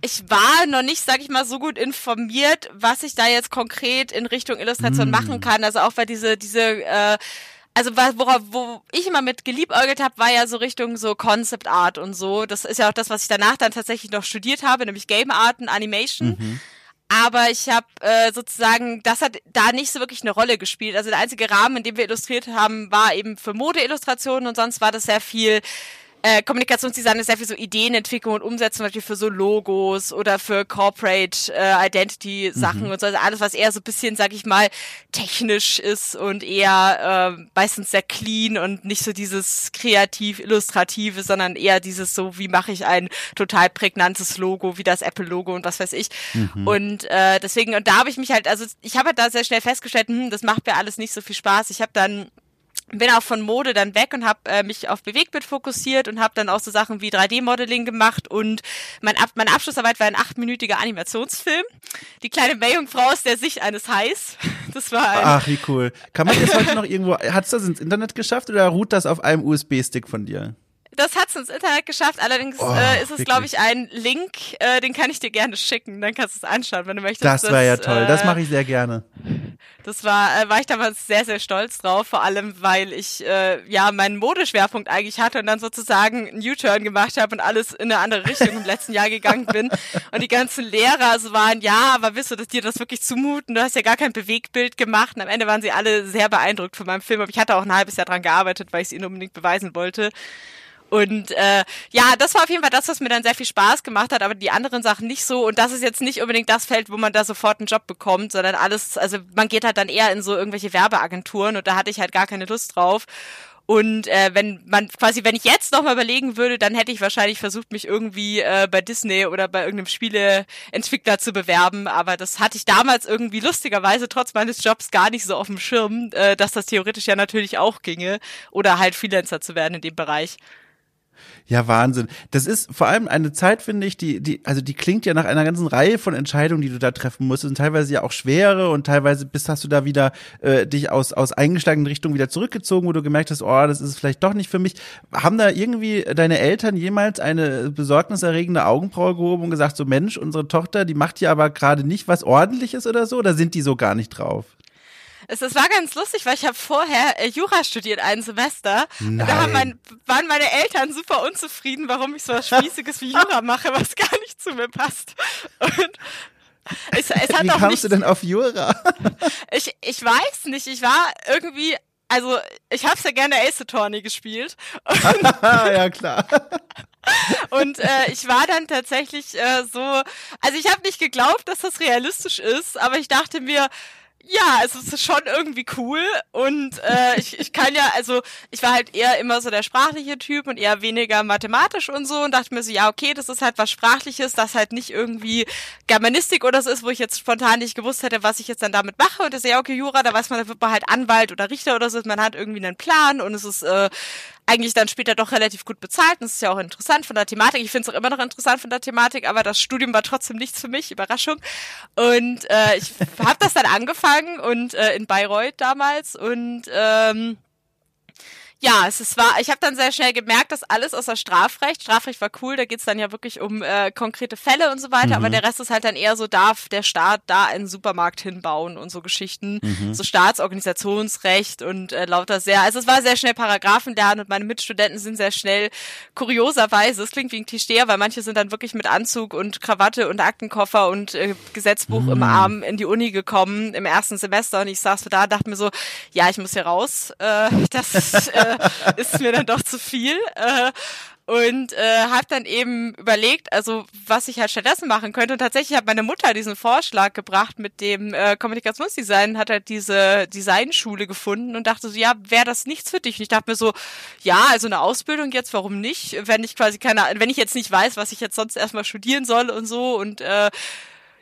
ich war noch nicht, sag ich mal, so gut informiert, was ich da jetzt konkret in Richtung Illustration mm. machen kann. Also auch weil diese, diese, äh, also worauf, wo ich immer mit geliebäugelt habe, war ja so Richtung so Concept Art und so. Das ist ja auch das, was ich danach dann tatsächlich noch studiert habe, nämlich Game Art und Animation. Mhm. Aber ich habe äh, sozusagen, das hat da nicht so wirklich eine Rolle gespielt. Also der einzige Rahmen, in dem wir illustriert haben, war eben für Modeillustrationen und sonst war das sehr viel äh, Kommunikationsdesign ist sehr viel so Ideenentwicklung und Umsetzung, zum Beispiel für so Logos oder für Corporate äh, Identity Sachen mhm. und so. Also alles, was eher so ein bisschen, sag ich mal, technisch ist und eher äh, meistens sehr clean und nicht so dieses kreativ illustrative, sondern eher dieses so, wie mache ich ein total prägnantes Logo, wie das Apple Logo und was weiß ich. Mhm. Und äh, deswegen, und da habe ich mich halt, also ich habe halt da sehr schnell festgestellt, hm, das macht mir alles nicht so viel Spaß. Ich habe dann bin auch von Mode dann weg und habe äh, mich auf Bewegtbild fokussiert und habe dann auch so Sachen wie 3D-Modeling gemacht und mein Ab meine Abschlussarbeit war ein achtminütiger Animationsfilm. Die kleine Meerjungfrau aus der Sicht eines Hais. Das war ein Ach, wie cool. Kann man das heute noch irgendwo, hat's das ins Internet geschafft oder ruht das auf einem USB-Stick von dir? das hat es ins Internet geschafft. Allerdings oh, äh, ist es, glaube ich, ein Link, äh, den kann ich dir gerne schicken. Dann kannst du es anschauen, wenn du möchtest. Das wäre ja toll. Äh, das mache ich sehr gerne. Das war, äh, war ich damals sehr, sehr stolz drauf, vor allem, weil ich äh, ja meinen Modeschwerpunkt eigentlich hatte und dann sozusagen einen U-Turn gemacht habe und alles in eine andere Richtung im letzten Jahr gegangen bin. Und die ganzen Lehrer also waren, ja, aber willst du das, dir das wirklich zumuten? Du hast ja gar kein Bewegtbild gemacht. Und am Ende waren sie alle sehr beeindruckt von meinem Film. Aber ich hatte auch ein halbes Jahr dran gearbeitet, weil ich es ihnen unbedingt beweisen wollte. Und äh, ja, das war auf jeden Fall das, was mir dann sehr viel Spaß gemacht hat, aber die anderen Sachen nicht so. Und das ist jetzt nicht unbedingt das Feld, wo man da sofort einen Job bekommt, sondern alles, also man geht halt dann eher in so irgendwelche Werbeagenturen und da hatte ich halt gar keine Lust drauf. Und äh, wenn man quasi, wenn ich jetzt nochmal überlegen würde, dann hätte ich wahrscheinlich versucht, mich irgendwie äh, bei Disney oder bei irgendeinem Spieleentwickler zu bewerben. Aber das hatte ich damals irgendwie lustigerweise trotz meines Jobs gar nicht so auf dem Schirm, äh, dass das theoretisch ja natürlich auch ginge. Oder halt Freelancer zu werden in dem Bereich. Ja, Wahnsinn. Das ist vor allem eine Zeit, finde ich, die, die, also die klingt ja nach einer ganzen Reihe von Entscheidungen, die du da treffen musst. Und teilweise ja auch schwere und teilweise bist hast du da wieder äh, dich aus, aus eingeschlagenen Richtungen wieder zurückgezogen, wo du gemerkt hast, oh, das ist vielleicht doch nicht für mich. Haben da irgendwie deine Eltern jemals eine besorgniserregende Augenbraue gehoben und gesagt, so Mensch, unsere Tochter, die macht hier aber gerade nicht was ordentliches oder so? Oder sind die so gar nicht drauf? Es, es war ganz lustig, weil ich habe vorher äh, Jura studiert, ein Semester. Nein. Und da mein, waren meine Eltern super unzufrieden, warum ich so was Spießiges wie Jura mache, was gar nicht zu mir passt. Und es, es hat Wie kamst nicht, du denn auf Jura? ich, ich weiß nicht, ich war irgendwie also ich habe ja gerne Ace Attorney gespielt. ja klar. Und äh, ich war dann tatsächlich äh, so, also ich habe nicht geglaubt, dass das realistisch ist, aber ich dachte mir, ja, es ist schon irgendwie cool und äh, ich, ich kann ja, also ich war halt eher immer so der sprachliche Typ und eher weniger mathematisch und so und dachte mir so, ja, okay, das ist halt was Sprachliches, das halt nicht irgendwie Germanistik oder so ist, wo ich jetzt spontan nicht gewusst hätte, was ich jetzt dann damit mache und das ist ja, okay, Jura, da weiß man, da wird man halt Anwalt oder Richter oder so, man hat irgendwie einen Plan und es ist äh, eigentlich dann später doch relativ gut bezahlt. Und das ist ja auch interessant von der Thematik. Ich finde es auch immer noch interessant von der Thematik, aber das Studium war trotzdem nichts für mich. Überraschung. Und äh, ich habe das dann angefangen und äh, in Bayreuth damals und ähm, ja, es ist, war, ich habe dann sehr schnell gemerkt, dass alles außer Strafrecht, Strafrecht war cool, da geht's dann ja wirklich um äh, konkrete Fälle und so weiter, mhm. aber der Rest ist halt dann eher so, darf der Staat da einen Supermarkt hinbauen und so Geschichten, mhm. so Staatsorganisationsrecht und äh, lauter sehr, also es war sehr schnell Paragraphen lernen und meine Mitstudenten sind sehr schnell, kurioserweise, es klingt wie ein Klischee, weil manche sind dann wirklich mit Anzug und Krawatte und Aktenkoffer und äh, Gesetzbuch mhm. im Arm in die Uni gekommen im ersten Semester und ich saß so da, dachte mir so, ja, ich muss hier raus, äh, das äh, ist mir dann doch zu viel. Äh, und äh, habe dann eben überlegt, also was ich halt stattdessen machen könnte. Und tatsächlich hat meine Mutter diesen Vorschlag gebracht mit dem äh, Kommunikationsdesign, hat halt diese Designschule gefunden und dachte so, ja, wäre das nichts für dich? Und ich dachte mir so, ja, also eine Ausbildung jetzt, warum nicht? Wenn ich quasi keine, wenn ich jetzt nicht weiß, was ich jetzt sonst erstmal studieren soll und so und äh,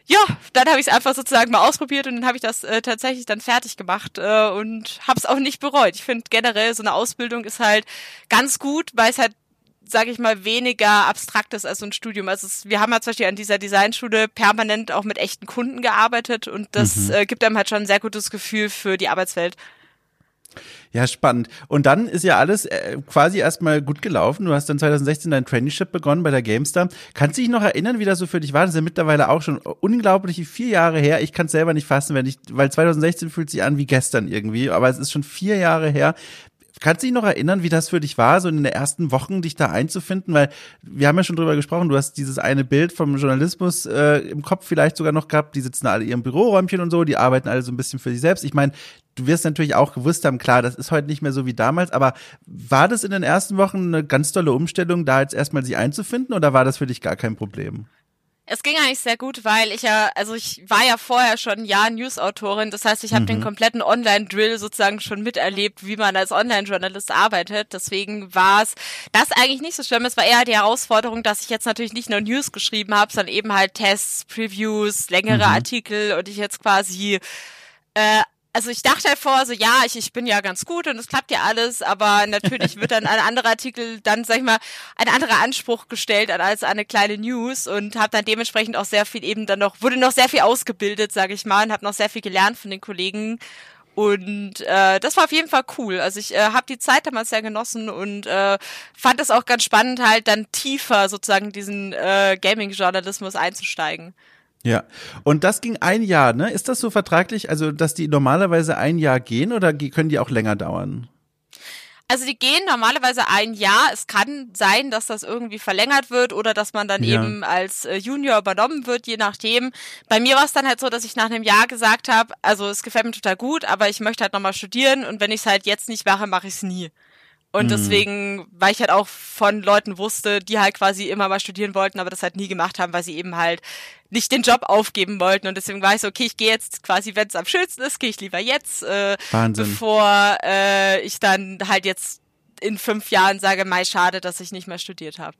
ja, dann habe ich es einfach sozusagen mal ausprobiert und dann habe ich das äh, tatsächlich dann fertig gemacht äh, und habe es auch nicht bereut. Ich finde generell so eine Ausbildung ist halt ganz gut, weil es halt sage ich mal, weniger abstrakt ist als so ein Studium. Also es, wir haben ja zum Beispiel an dieser Designschule permanent auch mit echten Kunden gearbeitet und das mhm. äh, gibt einem halt schon ein sehr gutes Gefühl für die Arbeitswelt. Ja, spannend. Und dann ist ja alles äh, quasi erstmal gut gelaufen. Du hast dann 2016 dein Traineeship begonnen bei der GameStar. Kannst du dich noch erinnern, wie das so für dich war? Das ist ja mittlerweile auch schon unglaublich vier Jahre her. Ich kann es selber nicht fassen, wenn ich, weil 2016 fühlt sich an wie gestern irgendwie, aber es ist schon vier Jahre her. Kannst du dich noch erinnern, wie das für dich war, so in den ersten Wochen dich da einzufinden? Weil wir haben ja schon drüber gesprochen, du hast dieses eine Bild vom Journalismus äh, im Kopf vielleicht sogar noch gehabt, die sitzen alle in ihrem Büroräumchen und so, die arbeiten alle so ein bisschen für sich selbst. Ich meine, du wirst natürlich auch gewusst haben, klar, das ist heute nicht mehr so wie damals, aber war das in den ersten Wochen eine ganz tolle Umstellung, da jetzt erstmal sich einzufinden oder war das für dich gar kein Problem? Es ging eigentlich sehr gut, weil ich ja, also ich war ja vorher schon ein Jahr News-Autorin. Das heißt, ich habe mhm. den kompletten Online-Drill sozusagen schon miterlebt, wie man als Online-Journalist arbeitet. Deswegen war es das eigentlich nicht so schlimm. Es war eher die Herausforderung, dass ich jetzt natürlich nicht nur News geschrieben habe, sondern eben halt Tests, Previews, längere mhm. Artikel und ich jetzt quasi äh, also ich dachte halt vor, so ja, ich, ich bin ja ganz gut und es klappt ja alles, aber natürlich wird dann ein anderer Artikel, dann sag ich mal, ein anderer Anspruch gestellt als eine kleine News und habe dann dementsprechend auch sehr viel eben dann noch, wurde noch sehr viel ausgebildet, sage ich mal, und habe noch sehr viel gelernt von den Kollegen. Und äh, das war auf jeden Fall cool. Also ich äh, habe die Zeit damals sehr genossen und äh, fand es auch ganz spannend, halt dann tiefer sozusagen diesen äh, Gaming-Journalismus einzusteigen. Ja, und das ging ein Jahr, ne? Ist das so vertraglich, also dass die normalerweise ein Jahr gehen oder können die auch länger dauern? Also die gehen normalerweise ein Jahr. Es kann sein, dass das irgendwie verlängert wird oder dass man dann ja. eben als äh, Junior übernommen wird, je nachdem. Bei mir war es dann halt so, dass ich nach einem Jahr gesagt habe, also es gefällt mir total gut, aber ich möchte halt nochmal studieren und wenn ich es halt jetzt nicht mache, mache ich es nie. Und mhm. deswegen, weil ich halt auch von Leuten wusste, die halt quasi immer mal studieren wollten, aber das halt nie gemacht haben, weil sie eben halt nicht den Job aufgeben wollten. Und deswegen war ich so, okay, ich gehe jetzt quasi, wenn es am schönsten ist, gehe ich lieber jetzt, äh, bevor äh, ich dann halt jetzt in fünf Jahren sage, mei, schade, dass ich nicht mehr studiert habe.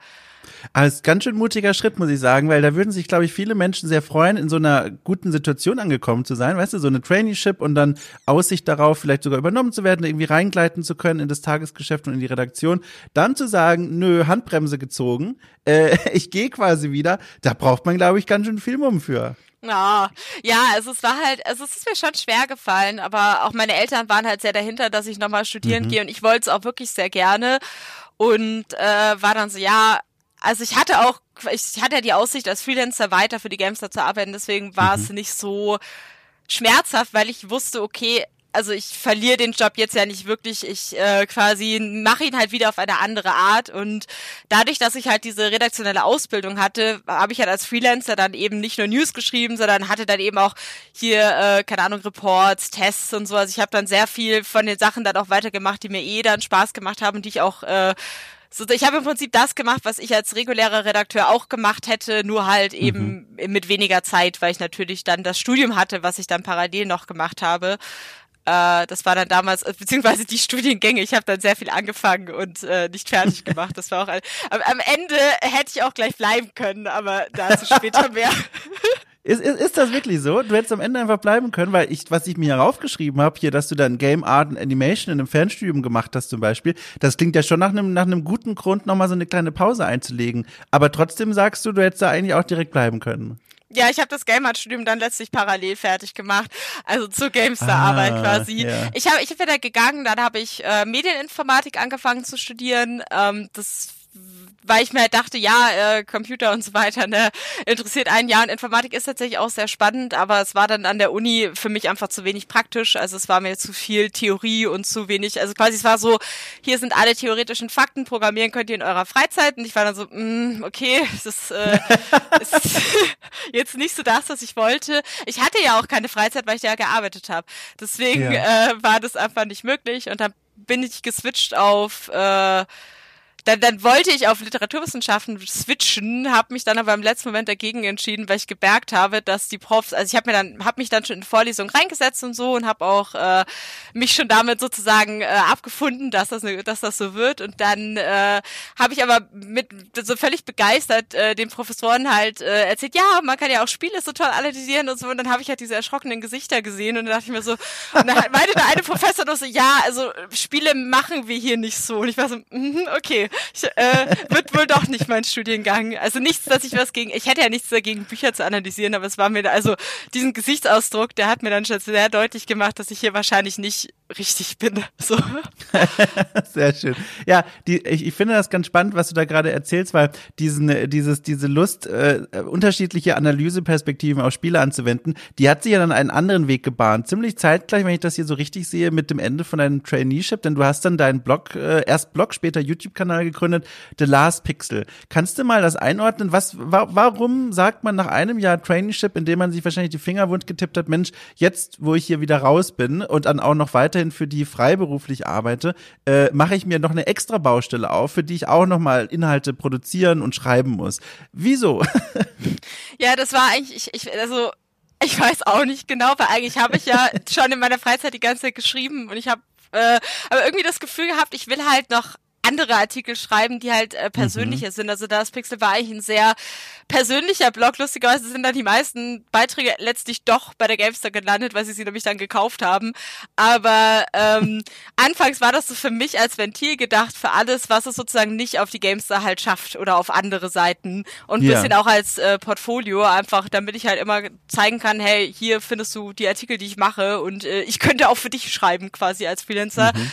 Also ganz schön mutiger Schritt, muss ich sagen, weil da würden sich, glaube ich, viele Menschen sehr freuen, in so einer guten Situation angekommen zu sein. Weißt du, so eine Traineeship und dann Aussicht darauf, vielleicht sogar übernommen zu werden, irgendwie reingleiten zu können in das Tagesgeschäft und in die Redaktion. Dann zu sagen, nö, Handbremse gezogen, äh, ich gehe quasi wieder, da braucht man, glaube ich, ganz schön viel Mumm für. Ja, ja, also es war halt, also es ist mir schon schwer gefallen, aber auch meine Eltern waren halt sehr dahinter, dass ich nochmal studieren mhm. gehe und ich wollte es auch wirklich sehr gerne und äh, war dann so, ja, also ich hatte auch, ich hatte ja die Aussicht, als Freelancer weiter für die Gamester zu arbeiten, deswegen war mhm. es nicht so schmerzhaft, weil ich wusste, okay, also ich verliere den Job jetzt ja nicht wirklich. Ich äh, quasi mache ihn halt wieder auf eine andere Art. Und dadurch, dass ich halt diese redaktionelle Ausbildung hatte, habe ich halt als Freelancer dann eben nicht nur News geschrieben, sondern hatte dann eben auch hier, äh, keine Ahnung, Reports, Tests und so. Also ich habe dann sehr viel von den Sachen dann auch weitergemacht, die mir eh dann Spaß gemacht haben und die ich auch äh, so, ich habe im Prinzip das gemacht, was ich als regulärer Redakteur auch gemacht hätte, nur halt eben mhm. mit weniger Zeit, weil ich natürlich dann das Studium hatte, was ich dann parallel noch gemacht habe. Äh, das war dann damals, äh, beziehungsweise die Studiengänge, ich habe dann sehr viel angefangen und äh, nicht fertig gemacht. Das war auch ein, am, am Ende hätte ich auch gleich bleiben können, aber dazu später mehr. Ist, ist, ist das wirklich so? Du hättest am Ende einfach bleiben können, weil ich, was ich mir heraufgeschrieben habe, hier, dass du dann Game Art und Animation in einem Fernstudium gemacht hast zum Beispiel, das klingt ja schon nach einem, nach einem guten Grund, nochmal so eine kleine Pause einzulegen. Aber trotzdem sagst du, du hättest da eigentlich auch direkt bleiben können. Ja, ich habe das Game Art Studium dann letztlich parallel fertig gemacht, also zur Gamester-Arbeit ah, quasi. Ja. Ich habe ich hab wieder gegangen, dann habe ich äh, Medieninformatik angefangen zu studieren. Ähm, das weil ich mir halt dachte, ja, äh, Computer und so weiter, ne, interessiert einen ja. Und Informatik ist tatsächlich auch sehr spannend, aber es war dann an der Uni für mich einfach zu wenig praktisch. Also es war mir zu viel Theorie und zu wenig, also quasi es war so, hier sind alle theoretischen Fakten, programmieren könnt ihr in eurer Freizeit. Und ich war dann so, mm, okay, es ist, äh, es ist jetzt nicht so das, was ich wollte. Ich hatte ja auch keine Freizeit, weil ich ja gearbeitet habe. Deswegen ja. äh, war das einfach nicht möglich. Und dann bin ich geswitcht auf äh, dann, dann wollte ich auf Literaturwissenschaften switchen, habe mich dann aber im letzten Moment dagegen entschieden, weil ich gemerkt habe, dass die Profs, also ich habe mir dann, habe mich dann schon in Vorlesungen reingesetzt und so und habe auch äh, mich schon damit sozusagen äh, abgefunden, dass das, ne, dass das so wird. Und dann äh, habe ich aber mit so völlig begeistert äh, den Professoren halt äh, erzählt, ja, man kann ja auch Spiele so toll analysieren und so. Und dann habe ich halt diese erschrockenen Gesichter gesehen und dann dachte ich mir so, und dann meinte der eine Professor noch so, ja, also Spiele machen wir hier nicht so. Und ich war so, mm, okay ich, äh, wird wohl doch nicht mein Studiengang. Also nichts, dass ich was gegen, ich hätte ja nichts dagegen, Bücher zu analysieren, aber es war mir, also diesen Gesichtsausdruck, der hat mir dann schon sehr deutlich gemacht, dass ich hier wahrscheinlich nicht richtig bin. So. Sehr schön. Ja, die, ich, ich finde das ganz spannend, was du da gerade erzählst, weil diesen, dieses, diese Lust, äh, unterschiedliche Analyseperspektiven auf Spiele anzuwenden, die hat sich ja dann einen anderen Weg gebahnt. Ziemlich zeitgleich, wenn ich das hier so richtig sehe, mit dem Ende von deinem Traineeship, denn du hast dann deinen Blog, äh, erst Blog, später YouTube-Kanal gegründet, The Last Pixel. Kannst du mal das einordnen? Was, wa warum sagt man nach einem Jahr Traineeship, in dem man sich wahrscheinlich die Finger wund getippt hat, Mensch, jetzt, wo ich hier wieder raus bin und dann auch noch weiterhin für die freiberuflich arbeite, äh, mache ich mir noch eine extra Baustelle auf, für die ich auch noch mal Inhalte produzieren und schreiben muss. Wieso? ja, das war eigentlich, ich, ich, also ich weiß auch nicht genau, weil eigentlich habe ich ja schon in meiner Freizeit die ganze Zeit geschrieben und ich habe äh, aber irgendwie das Gefühl gehabt, ich will halt noch andere Artikel schreiben, die halt äh, persönlicher mhm. sind. Also das Pixel war eigentlich ein sehr persönlicher Blog. Lustigerweise sind dann die meisten Beiträge letztlich doch bei der Gamester gelandet, weil sie sie nämlich dann gekauft haben. Aber ähm, anfangs war das so für mich als Ventil gedacht für alles, was es sozusagen nicht auf die Gamester halt schafft oder auf andere Seiten. Und ein ja. bisschen auch als äh, Portfolio, einfach damit ich halt immer zeigen kann, hey, hier findest du die Artikel, die ich mache und äh, ich könnte auch für dich schreiben quasi als Freelancer. Mhm.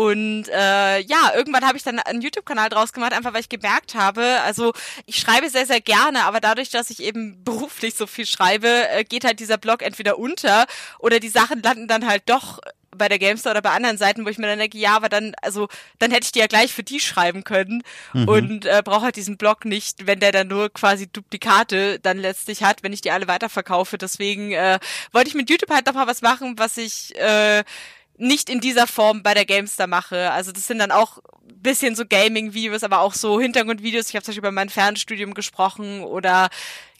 Und äh, ja, irgendwann habe ich dann einen YouTube-Kanal draus gemacht, einfach weil ich gemerkt habe, also ich schreibe sehr, sehr gerne, aber dadurch, dass ich eben beruflich so viel schreibe, äh, geht halt dieser Blog entweder unter oder die Sachen landen dann halt doch bei der Gamester oder bei anderen Seiten, wo ich mir dann denke, ja, aber dann, also, dann hätte ich die ja gleich für die schreiben können mhm. und äh, brauche halt diesen Blog nicht, wenn der dann nur quasi Duplikate dann letztlich hat, wenn ich die alle weiterverkaufe. Deswegen äh, wollte ich mit YouTube halt noch mal was machen, was ich äh, nicht in dieser Form bei der Gamester mache. Also das sind dann auch bisschen so Gaming-Videos, aber auch so Hintergrundvideos. Ich habe zum Beispiel über mein Fernstudium gesprochen oder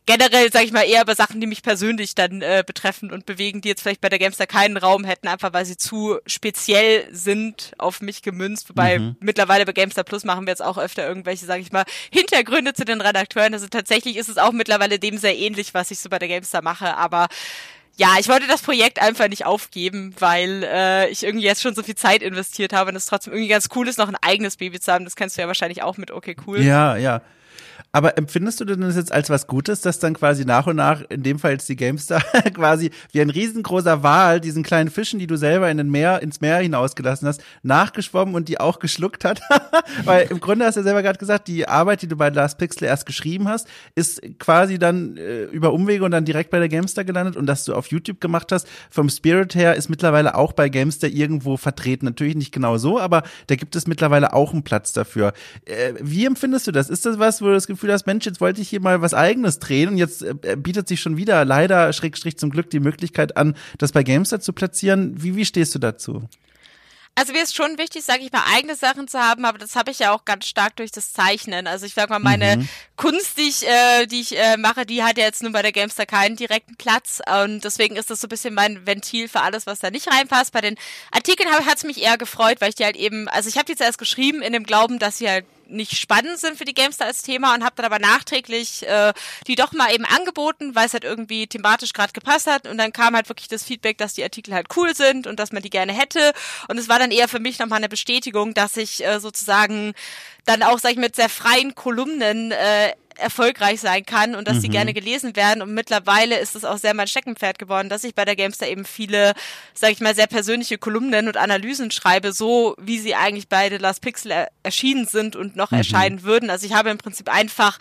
generell, sage ich mal, eher über Sachen, die mich persönlich dann äh, betreffen und bewegen, die jetzt vielleicht bei der Gamester keinen Raum hätten, einfach weil sie zu speziell sind auf mich gemünzt. Wobei mhm. mittlerweile bei Gamester Plus machen wir jetzt auch öfter irgendwelche, sage ich mal, Hintergründe zu den Redakteuren. Also tatsächlich ist es auch mittlerweile dem sehr ähnlich, was ich so bei der Gamester mache, aber ja, ich wollte das Projekt einfach nicht aufgeben, weil äh, ich irgendwie jetzt schon so viel Zeit investiert habe und es trotzdem irgendwie ganz cool ist, noch ein eigenes Baby zu haben. Das kennst du ja wahrscheinlich auch mit Okay Cool. Ja, ja. Aber empfindest du denn das jetzt als was Gutes, dass dann quasi nach und nach, in dem Fall jetzt die Gamestar, quasi wie ein riesengroßer Wal diesen kleinen Fischen, die du selber in den Meer, ins Meer hinausgelassen hast, nachgeschwommen und die auch geschluckt hat? Weil im Grunde hast du ja selber gerade gesagt, die Arbeit, die du bei Last Pixel erst geschrieben hast, ist quasi dann äh, über Umwege und dann direkt bei der Gamestar gelandet und dass du auf YouTube gemacht hast, vom Spirit her ist mittlerweile auch bei Gamestar irgendwo vertreten. Natürlich nicht genau so, aber da gibt es mittlerweile auch einen Platz dafür. Äh, wie empfindest du das? Ist das was, wo du das Gefühl Gefühl hast, Mensch, jetzt wollte ich hier mal was eigenes drehen und jetzt äh, bietet sich schon wieder leider Schrägstrich zum Glück die Möglichkeit an, das bei Gamester zu platzieren. Wie, wie stehst du dazu? Also mir ist schon wichtig, sage ich mal, eigene Sachen zu haben, aber das habe ich ja auch ganz stark durch das Zeichnen. Also ich sag mal, meine mhm. Kunst, die ich, äh, die ich äh, mache, die hat ja jetzt nur bei der Gamester keinen direkten Platz und deswegen ist das so ein bisschen mein Ventil für alles, was da nicht reinpasst. Bei den Artikeln hat es mich eher gefreut, weil ich die halt eben, also ich habe die zuerst geschrieben in dem Glauben, dass sie halt nicht spannend sind für die Gamester als Thema und habe dann aber nachträglich äh, die doch mal eben angeboten, weil es halt irgendwie thematisch gerade gepasst hat. Und dann kam halt wirklich das Feedback, dass die Artikel halt cool sind und dass man die gerne hätte. Und es war dann eher für mich nochmal eine Bestätigung, dass ich äh, sozusagen dann auch, sag ich, mit sehr freien Kolumnen äh, erfolgreich sein kann und dass mhm. sie gerne gelesen werden. Und mittlerweile ist es auch sehr mein Steckenpferd geworden, dass ich bei der Gamester eben viele, sag ich mal, sehr persönliche Kolumnen und Analysen schreibe, so wie sie eigentlich bei The Last Pixel er erschienen sind und noch mhm. erscheinen würden. Also ich habe im Prinzip einfach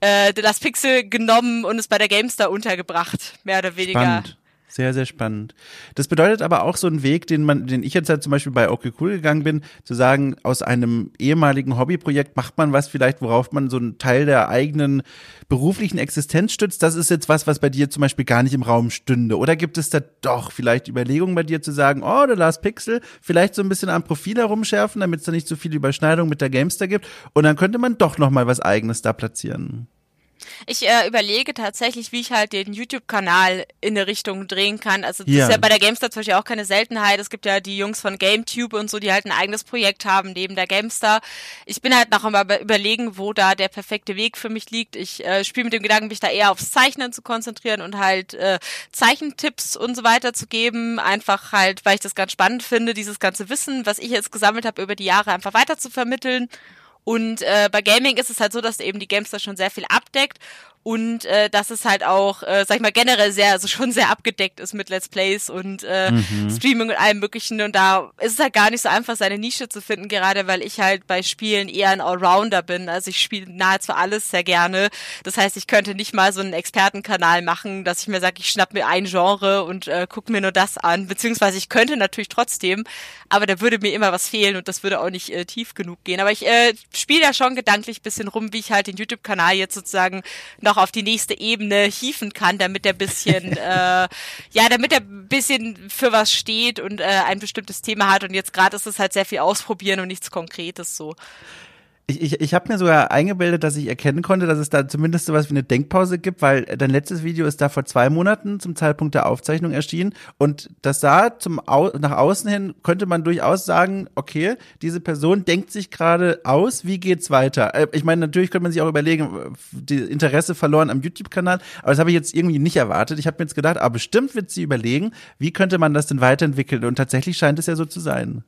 äh, The Last Pixel genommen und es bei der Gamester untergebracht, mehr oder weniger. Spannend. Sehr, sehr spannend. Das bedeutet aber auch so einen Weg, den man, den ich jetzt halt zum Beispiel bei Okay Cool gegangen bin, zu sagen, aus einem ehemaligen Hobbyprojekt macht man was vielleicht, worauf man so einen Teil der eigenen beruflichen Existenz stützt. Das ist jetzt was, was bei dir zum Beispiel gar nicht im Raum stünde. Oder gibt es da doch vielleicht Überlegungen bei dir zu sagen, oh, der Last Pixel, vielleicht so ein bisschen am Profil herumschärfen, damit es da nicht so viele Überschneidungen mit der Gamester gibt. Und dann könnte man doch nochmal was eigenes da platzieren. Ich äh, überlege tatsächlich, wie ich halt den YouTube-Kanal in eine Richtung drehen kann. Also das ja. ist ja bei der Gamestar zum Beispiel auch keine Seltenheit. Es gibt ja die Jungs von GameTube und so, die halt ein eigenes Projekt haben neben der Gamestar. Ich bin halt noch einmal überlegen, wo da der perfekte Weg für mich liegt. Ich äh, spiele mit dem Gedanken, mich da eher aufs Zeichnen zu konzentrieren und halt äh, Zeichentipps und so weiter zu geben. Einfach halt, weil ich das ganz spannend finde, dieses ganze Wissen, was ich jetzt gesammelt habe über die Jahre, einfach weiter zu vermitteln. Und äh, bei Gaming ist es halt so, dass eben die Gamester schon sehr viel abdeckt und äh, dass es halt auch, äh, sag ich mal, generell sehr, also schon sehr abgedeckt ist mit Let's Plays und äh, mhm. Streaming und allem möglichen. Und da ist es halt gar nicht so einfach, seine Nische zu finden, gerade weil ich halt bei Spielen eher ein Allrounder bin, also ich spiele nahezu alles sehr gerne, das heißt, ich könnte nicht mal so einen Expertenkanal machen, dass ich mir sage, ich schnapp mir ein Genre und äh, guck mir nur das an, beziehungsweise ich könnte natürlich trotzdem, aber da würde mir immer was fehlen und das würde auch nicht äh, tief genug gehen, aber ich äh, spiele da schon gedanklich bisschen rum, wie ich halt den YouTube-Kanal jetzt sozusagen noch auf die nächste Ebene hieven kann, damit er bisschen, äh, ja, damit er bisschen für was steht und äh, ein bestimmtes Thema hat. Und jetzt gerade ist es halt sehr viel ausprobieren und nichts Konkretes so. Ich, ich, ich habe mir sogar eingebildet, dass ich erkennen konnte, dass es da zumindest sowas wie eine Denkpause gibt, weil dein letztes Video ist da vor zwei Monaten zum Zeitpunkt der Aufzeichnung erschienen und das sah zum Au nach außen hin, könnte man durchaus sagen, okay, diese Person denkt sich gerade aus, wie geht's weiter? Äh, ich meine, natürlich könnte man sich auch überlegen, die Interesse verloren am YouTube-Kanal, aber das habe ich jetzt irgendwie nicht erwartet. Ich habe mir jetzt gedacht, aber bestimmt wird sie überlegen, wie könnte man das denn weiterentwickeln und tatsächlich scheint es ja so zu sein.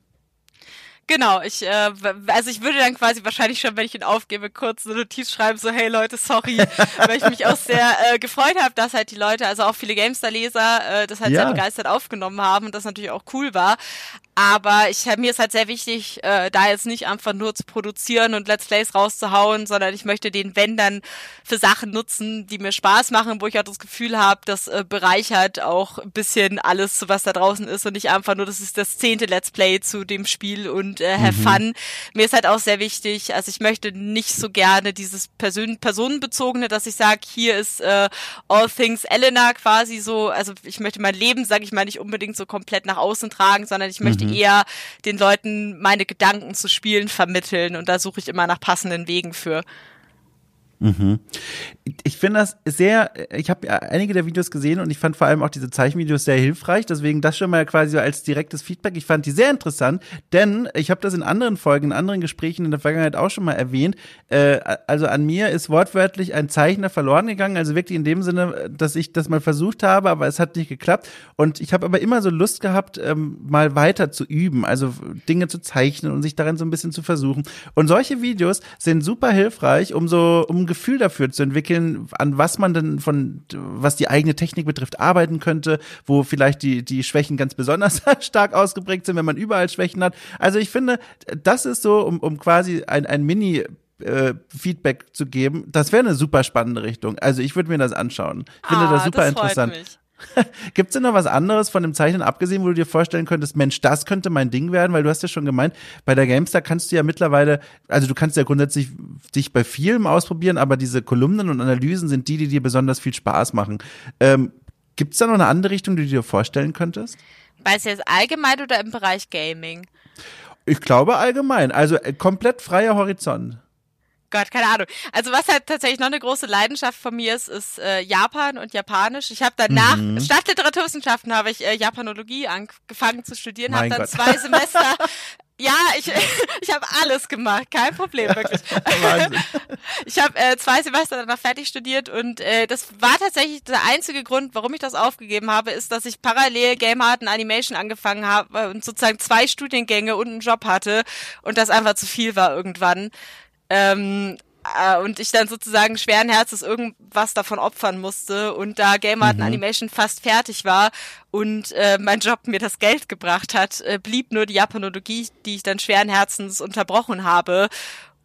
Genau, ich, äh, also ich würde dann quasi wahrscheinlich schon, wenn ich ihn aufgebe, kurz eine Notiz schreiben, so, hey Leute, sorry, weil ich mich auch sehr äh, gefreut habe, dass halt die Leute, also auch viele Gamestar-Leser, äh, das halt ja. sehr begeistert aufgenommen haben und das natürlich auch cool war. Aber ich, mir ist halt sehr wichtig, äh, da jetzt nicht einfach nur zu produzieren und Let's Plays rauszuhauen, sondern ich möchte den Wenn dann für Sachen nutzen, die mir Spaß machen, wo ich auch das Gefühl habe, das äh, bereichert auch ein bisschen alles, was da draußen ist und nicht einfach nur, das ist das zehnte Let's Play zu dem Spiel und äh, have mhm. fun. Mir ist halt auch sehr wichtig, also ich möchte nicht so gerne dieses Person personenbezogene, dass ich sage, hier ist äh, All Things Elena quasi so, also ich möchte mein Leben, sage ich mal, nicht unbedingt so komplett nach außen tragen, sondern ich möchte mhm. eher den Leuten meine Gedanken zu spielen vermitteln und da suche ich immer nach passenden Wegen für. Mhm. Ich finde das sehr, ich habe einige der Videos gesehen und ich fand vor allem auch diese Zeichenvideos sehr hilfreich. Deswegen das schon mal quasi so als direktes Feedback. Ich fand die sehr interessant, denn ich habe das in anderen Folgen, in anderen Gesprächen in der Vergangenheit auch schon mal erwähnt. Äh, also an mir ist wortwörtlich ein Zeichner verloren gegangen. Also wirklich in dem Sinne, dass ich das mal versucht habe, aber es hat nicht geklappt. Und ich habe aber immer so Lust gehabt, ähm, mal weiter zu üben, also Dinge zu zeichnen und sich darin so ein bisschen zu versuchen. Und solche Videos sind super hilfreich, um so um Gefühl dafür zu entwickeln, an was man denn von, was die eigene Technik betrifft, arbeiten könnte, wo vielleicht die, die Schwächen ganz besonders stark ausgeprägt sind, wenn man überall Schwächen hat. Also ich finde, das ist so, um, um quasi ein, ein Mini- äh, Feedback zu geben, das wäre eine super spannende Richtung. Also ich würde mir das anschauen. Ich finde ah, das super das interessant. Mich. Gibt es denn noch was anderes von dem Zeichnen abgesehen, wo du dir vorstellen könntest, Mensch, das könnte mein Ding werden? Weil du hast ja schon gemeint, bei der Gamestar kannst du ja mittlerweile, also du kannst ja grundsätzlich dich bei vielem ausprobieren, aber diese Kolumnen und Analysen sind die, die dir besonders viel Spaß machen. Ähm, Gibt es da noch eine andere Richtung, die du dir vorstellen könntest? Weißt du jetzt allgemein oder im Bereich Gaming? Ich glaube allgemein, also äh, komplett freier Horizont. Gott, keine Ahnung. Also was halt tatsächlich noch eine große Leidenschaft von mir ist, ist äh, Japan und Japanisch. Ich habe danach mhm. statt Literaturwissenschaften habe ich äh, Japanologie angefangen zu studieren, habe dann Gott. zwei Semester Ja, ich, ich habe alles gemacht, kein Problem, wirklich. ich habe äh, zwei Semester danach fertig studiert und äh, das war tatsächlich der einzige Grund, warum ich das aufgegeben habe, ist, dass ich parallel Game Art und Animation angefangen habe und sozusagen zwei Studiengänge und einen Job hatte und das einfach zu viel war irgendwann. Ähm, äh, und ich dann sozusagen schweren Herzens irgendwas davon opfern musste und da Game Art mhm. Animation fast fertig war und äh, mein Job mir das Geld gebracht hat, äh, blieb nur die Japanologie, die ich dann schweren Herzens unterbrochen habe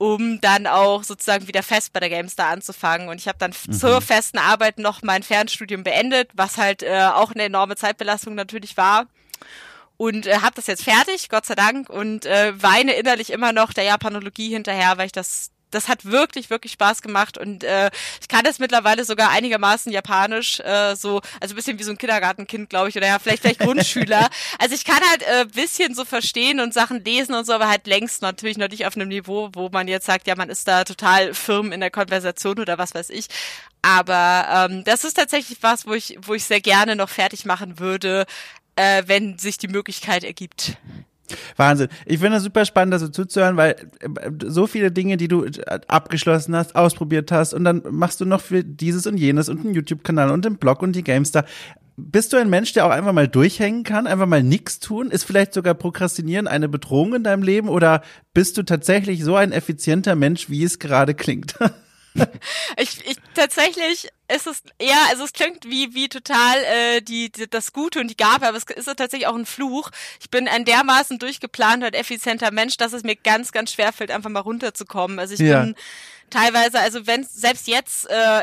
um dann auch sozusagen wieder fest bei der GameStar anzufangen. Und ich habe dann mhm. zur festen Arbeit noch mein Fernstudium beendet, was halt äh, auch eine enorme Zeitbelastung natürlich war. Und äh, habe das jetzt fertig, Gott sei Dank, und äh, weine innerlich immer noch der Japanologie hinterher, weil ich das das hat wirklich, wirklich Spaß gemacht und äh, ich kann das mittlerweile sogar einigermaßen japanisch, äh, so, also bisschen wie so ein Kindergartenkind, glaube ich, oder ja, vielleicht vielleicht Grundschüler. also ich kann halt äh, bisschen so verstehen und Sachen lesen und so, aber halt längst natürlich noch nicht auf einem Niveau, wo man jetzt sagt, ja, man ist da total firm in der Konversation oder was weiß ich. Aber ähm, das ist tatsächlich was, wo ich, wo ich sehr gerne noch fertig machen würde, äh, wenn sich die Möglichkeit ergibt. Wahnsinn. Ich finde es super spannend, so zuzuhören, weil äh, so viele Dinge, die du äh, abgeschlossen hast, ausprobiert hast und dann machst du noch für dieses und jenes und einen YouTube-Kanal und den Blog und die Gamestar. Bist du ein Mensch, der auch einfach mal durchhängen kann, einfach mal nichts tun? Ist vielleicht sogar Prokrastinieren eine Bedrohung in deinem Leben oder bist du tatsächlich so ein effizienter Mensch, wie es gerade klingt? ich, ich tatsächlich ist es ja, also es klingt wie wie total äh, die, die das Gute und die Gabe, aber es ist tatsächlich auch ein Fluch. Ich bin ein dermaßen durchgeplanter und effizienter Mensch, dass es mir ganz ganz schwer fällt, einfach mal runterzukommen. Also ich ja. bin teilweise, also wenn selbst jetzt, äh,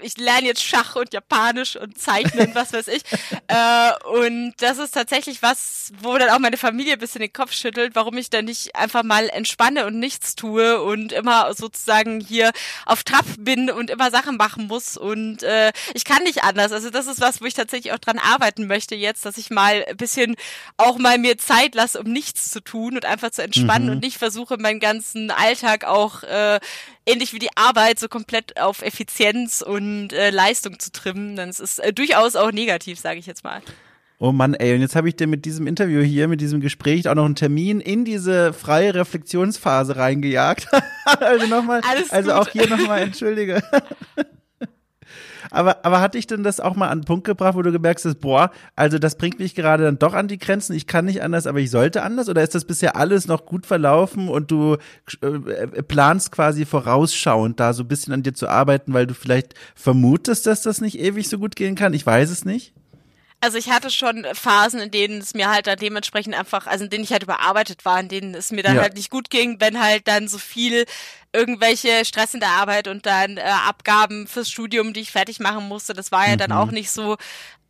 ich lerne jetzt Schach und Japanisch und Zeichnen, was weiß ich. Äh, und das ist tatsächlich was, wo dann auch meine Familie ein bisschen den Kopf schüttelt, warum ich dann nicht einfach mal entspanne und nichts tue und immer sozusagen hier auf Trab bin und immer Sachen machen muss. Und äh, ich kann nicht anders. Also das ist was, wo ich tatsächlich auch dran arbeiten möchte jetzt, dass ich mal ein bisschen auch mal mir Zeit lasse, um nichts zu tun und einfach zu entspannen mhm. und nicht versuche, meinen ganzen Alltag auch äh, ähnlich wie die Arbeit so komplett auf Effizienz und äh, Leistung zu trimmen. Dann ist es äh, durchaus auch negativ, sage ich jetzt mal. Oh Mann, ey, und jetzt habe ich dir mit diesem Interview hier, mit diesem Gespräch auch noch einen Termin in diese freie Reflexionsphase reingejagt. also nochmal, also auch hier nochmal entschuldige. Aber, aber hatte ich denn das auch mal an den Punkt gebracht, wo du gemerkt hast, boah, also das bringt mich gerade dann doch an die Grenzen, ich kann nicht anders, aber ich sollte anders? Oder ist das bisher alles noch gut verlaufen und du äh, planst quasi vorausschauend da so ein bisschen an dir zu arbeiten, weil du vielleicht vermutest, dass das nicht ewig so gut gehen kann? Ich weiß es nicht. Also ich hatte schon Phasen, in denen es mir halt dann dementsprechend einfach, also in denen ich halt überarbeitet war, in denen es mir dann ja. halt nicht gut ging, wenn halt dann so viel irgendwelche Stress in der Arbeit und dann äh, Abgaben fürs Studium, die ich fertig machen musste, das war ja mhm. dann auch nicht so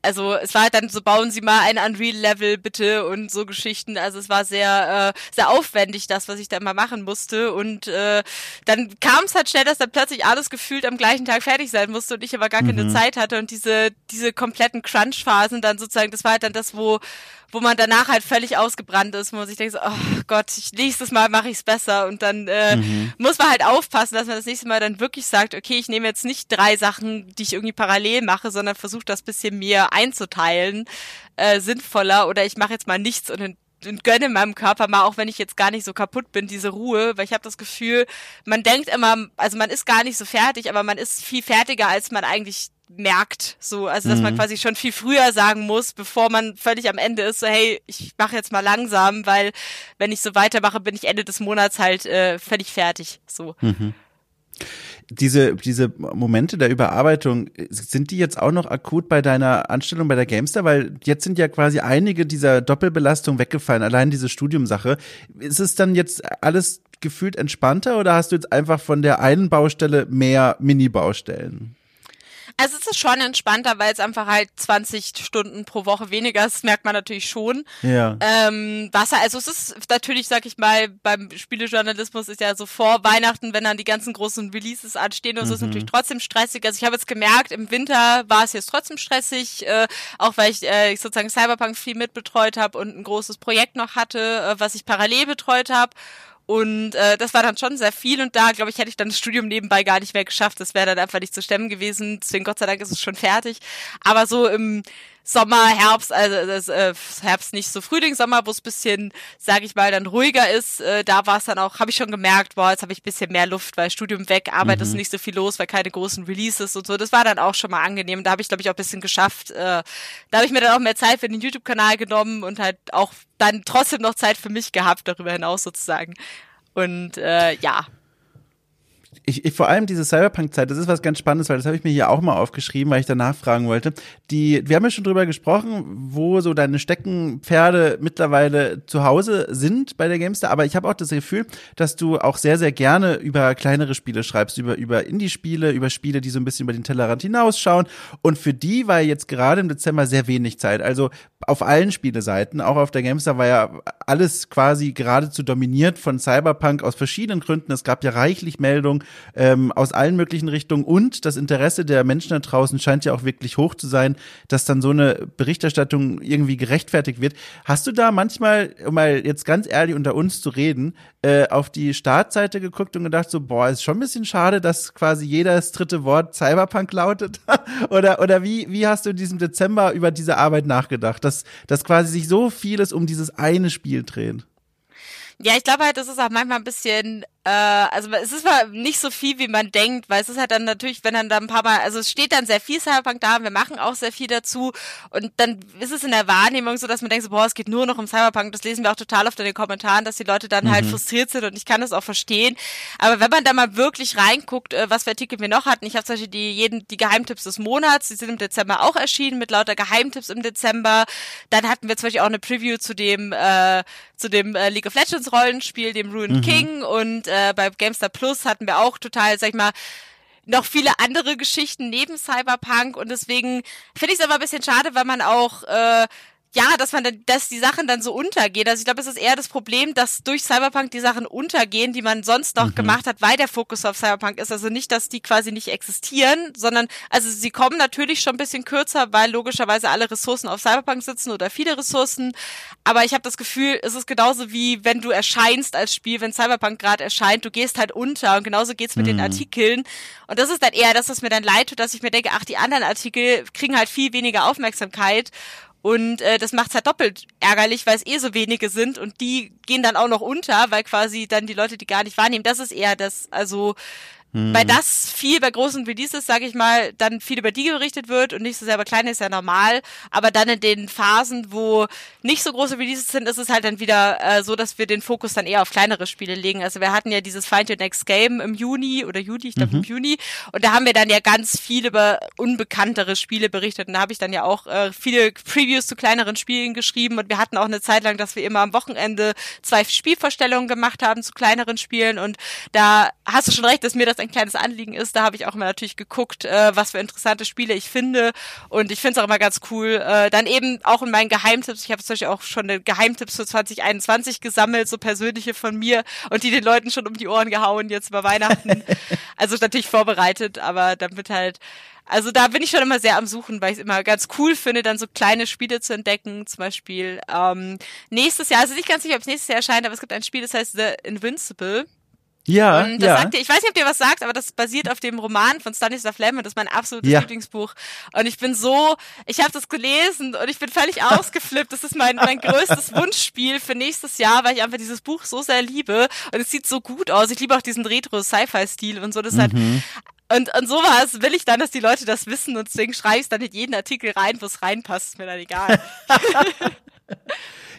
also es war halt dann so, bauen Sie mal ein Unreal-Level bitte und so Geschichten. Also es war sehr, äh, sehr aufwendig, das, was ich da mal machen musste. Und äh, dann kam es halt schnell, dass dann plötzlich alles gefühlt am gleichen Tag fertig sein musste und ich aber gar mhm. keine Zeit hatte. Und diese, diese kompletten Crunch-Phasen dann sozusagen, das war halt dann das, wo wo man danach halt völlig ausgebrannt ist, wo man sich denkt, so, oh Gott, ich, nächstes Mal mache ich es besser und dann äh, mhm. muss man halt aufpassen, dass man das nächste Mal dann wirklich sagt, okay, ich nehme jetzt nicht drei Sachen, die ich irgendwie parallel mache, sondern versuche das bisschen mehr einzuteilen, äh, sinnvoller oder ich mache jetzt mal nichts und und gönne meinem Körper mal, auch wenn ich jetzt gar nicht so kaputt bin, diese Ruhe, weil ich habe das Gefühl, man denkt immer, also man ist gar nicht so fertig, aber man ist viel fertiger, als man eigentlich merkt, so, also dass mhm. man quasi schon viel früher sagen muss, bevor man völlig am Ende ist, so hey, ich mache jetzt mal langsam, weil wenn ich so weitermache, bin ich Ende des Monats halt äh, völlig fertig, so. Mhm. Diese, diese Momente der Überarbeitung, sind die jetzt auch noch akut bei deiner Anstellung bei der Gamester? Weil jetzt sind ja quasi einige dieser Doppelbelastung weggefallen, allein diese Studiumsache. Ist es dann jetzt alles gefühlt entspannter oder hast du jetzt einfach von der einen Baustelle mehr Mini-Baustellen? Also es ist schon entspannter, weil es einfach halt 20 Stunden pro Woche weniger ist, das merkt man natürlich schon. Ja. Ähm, Wasser, also es ist natürlich, sag ich mal, beim Spielejournalismus ist ja so vor Weihnachten, wenn dann die ganzen großen Releases anstehen und so, ist mhm. natürlich trotzdem stressig. Also ich habe jetzt gemerkt, im Winter war es jetzt trotzdem stressig, äh, auch weil ich, äh, ich sozusagen Cyberpunk viel mitbetreut habe und ein großes Projekt noch hatte, äh, was ich parallel betreut habe. Und äh, das war dann schon sehr viel und da, glaube ich, hätte ich dann das Studium nebenbei gar nicht mehr geschafft. Das wäre dann einfach nicht zu stemmen gewesen. Deswegen Gott sei Dank ist es schon fertig. Aber so im Sommer, Herbst, also das, äh, Herbst nicht so Frühling, Sommer, wo es bisschen, sage ich mal, dann ruhiger ist, äh, da war es dann auch, habe ich schon gemerkt, boah, jetzt habe ich bisschen mehr Luft, weil Studium weg, Arbeit mhm. ist nicht so viel los, weil keine großen Releases und so. Das war dann auch schon mal angenehm. Da habe ich, glaube ich, auch bisschen geschafft. Äh, da habe ich mir dann auch mehr Zeit für den YouTube-Kanal genommen und halt auch dann trotzdem noch Zeit für mich gehabt, darüber hinaus sozusagen. Und äh, ja, ich, ich vor allem diese Cyberpunk-Zeit, das ist was ganz Spannendes, weil das habe ich mir hier auch mal aufgeschrieben, weil ich danach fragen wollte. Die, wir haben ja schon drüber gesprochen, wo so deine Steckenpferde mittlerweile zu Hause sind bei der Gamester, aber ich habe auch das Gefühl, dass du auch sehr, sehr gerne über kleinere Spiele schreibst, über, über Indie-Spiele, über Spiele, die so ein bisschen über den Tellerrand hinausschauen. Und für die war jetzt gerade im Dezember sehr wenig Zeit. Also auf allen Spieleseiten, auch auf der Gamester war ja alles quasi geradezu dominiert von Cyberpunk aus verschiedenen Gründen. Es gab ja reichlich Meldungen ähm, aus allen möglichen Richtungen und das Interesse der Menschen da draußen scheint ja auch wirklich hoch zu sein, dass dann so eine Berichterstattung irgendwie gerechtfertigt wird. Hast du da manchmal, um mal jetzt ganz ehrlich unter uns zu reden, äh, auf die Startseite geguckt und gedacht so, boah, ist schon ein bisschen schade, dass quasi jedes dritte Wort Cyberpunk lautet? oder, oder wie, wie hast du in diesem Dezember über diese Arbeit nachgedacht, dass, dass quasi sich so vieles um dieses eine Spiel dreht? Ja, ich glaube halt, das ist auch manchmal ein bisschen äh, also es ist zwar nicht so viel, wie man denkt, weil es ist halt dann natürlich, wenn dann da ein paar Mal, also es steht dann sehr viel Cyberpunk da, wir machen auch sehr viel dazu und dann ist es in der Wahrnehmung so, dass man denkt, so, boah, es geht nur noch um Cyberpunk, das lesen wir auch total oft in den Kommentaren, dass die Leute dann halt mhm. halt frustriert sind und ich kann das auch verstehen, aber wenn man da mal wirklich reinguckt, äh, was für Artikel wir noch hatten, ich habe zum Beispiel die, jeden, die Geheimtipps des Monats, die sind im Dezember auch erschienen mit lauter Geheimtipps im Dezember, dann hatten wir zum Beispiel auch eine Preview zu dem, äh, zu dem äh, League of Legends Rollenspiel, dem Ruined mhm. King und äh, bei GameStar Plus hatten wir auch total, sag ich mal, noch viele andere Geschichten neben Cyberpunk. Und deswegen finde ich es aber ein bisschen schade, weil man auch äh, ja, dass man dann, dass die Sachen dann so untergehen. Also ich glaube, es ist eher das Problem, dass durch Cyberpunk die Sachen untergehen, die man sonst noch mhm. gemacht hat, weil der Fokus auf Cyberpunk ist. Also nicht, dass die quasi nicht existieren, sondern also sie kommen natürlich schon ein bisschen kürzer, weil logischerweise alle Ressourcen auf Cyberpunk sitzen oder viele Ressourcen. Aber ich habe das Gefühl, es ist genauso wie wenn du erscheinst als Spiel, wenn Cyberpunk gerade erscheint, du gehst halt unter und genauso geht's mit mhm. den Artikeln. Und das ist dann eher das, was mir dann leid tut, dass ich mir denke, ach, die anderen Artikel kriegen halt viel weniger Aufmerksamkeit. Und äh, das macht's halt doppelt ärgerlich, weil es eh so wenige sind und die gehen dann auch noch unter, weil quasi dann die Leute die gar nicht wahrnehmen. Das ist eher das, also. Weil das viel bei großen Releases, sage ich mal, dann viel über die berichtet wird und nicht so sehr bei kleinen ist ja normal. Aber dann in den Phasen, wo nicht so große Releases sind, ist es halt dann wieder äh, so, dass wir den Fokus dann eher auf kleinere Spiele legen. Also wir hatten ja dieses Find Your Next Game im Juni oder Juli, ich glaube mhm. im Juni. Und da haben wir dann ja ganz viel über unbekanntere Spiele berichtet. Und da habe ich dann ja auch äh, viele Previews zu kleineren Spielen geschrieben. Und wir hatten auch eine Zeit lang, dass wir immer am Wochenende zwei Spielvorstellungen gemacht haben zu kleineren Spielen. Und da hast du schon recht, dass mir das ein kleines Anliegen ist, da habe ich auch immer natürlich geguckt, äh, was für interessante Spiele ich finde. Und ich finde es auch immer ganz cool. Äh, dann eben auch in meinen Geheimtipps, ich habe zum Beispiel auch schon Geheimtipps für 2021 gesammelt, so persönliche von mir und die den Leuten schon um die Ohren gehauen jetzt über Weihnachten. also natürlich vorbereitet, aber damit halt also da bin ich schon immer sehr am Suchen, weil ich es immer ganz cool finde, dann so kleine Spiele zu entdecken. Zum Beispiel ähm, nächstes Jahr, also nicht ganz sicher, ob es nächstes Jahr erscheint, aber es gibt ein Spiel, das heißt The Invincible. Ja, und das ja. sagt dir, ich weiß nicht, ob dir was sagt, aber das basiert auf dem Roman von Stanislav Lem und das ist mein absolutes ja. Lieblingsbuch. Und ich bin so, ich habe das gelesen und ich bin völlig ausgeflippt. Das ist mein, mein größtes Wunschspiel für nächstes Jahr, weil ich einfach dieses Buch so sehr liebe und es sieht so gut aus. Ich liebe auch diesen Retro-Sci-Fi-Stil und so. Das mhm. halt, und, und sowas will ich dann, dass die Leute das wissen und deswegen schreibe ich es dann in jeden Artikel rein, wo es reinpasst, ist mir dann egal.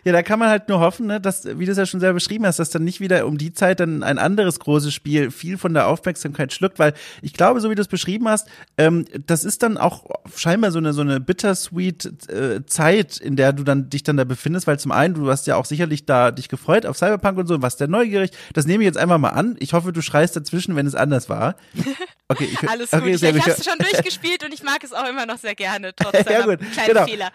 Ja, da kann man halt nur hoffen, ne, dass, wie du es ja schon selber beschrieben hast, dass dann nicht wieder um die Zeit dann ein anderes großes Spiel viel von der Aufmerksamkeit schluckt, weil ich glaube, so wie du es beschrieben hast, ähm, das ist dann auch scheinbar so eine so eine bittersweet äh, Zeit, in der du dann dich dann da befindest, weil zum einen du hast ja auch sicherlich da dich gefreut auf Cyberpunk und so, und warst der neugierig. Das nehme ich jetzt einfach mal an. Ich hoffe, du schreist dazwischen, wenn es anders war. Okay, ich, alles okay, gut. Ich, ich habe es schon durchgespielt und ich mag es auch immer noch sehr gerne, trotz ja, gut. kleinen genau. Fehler.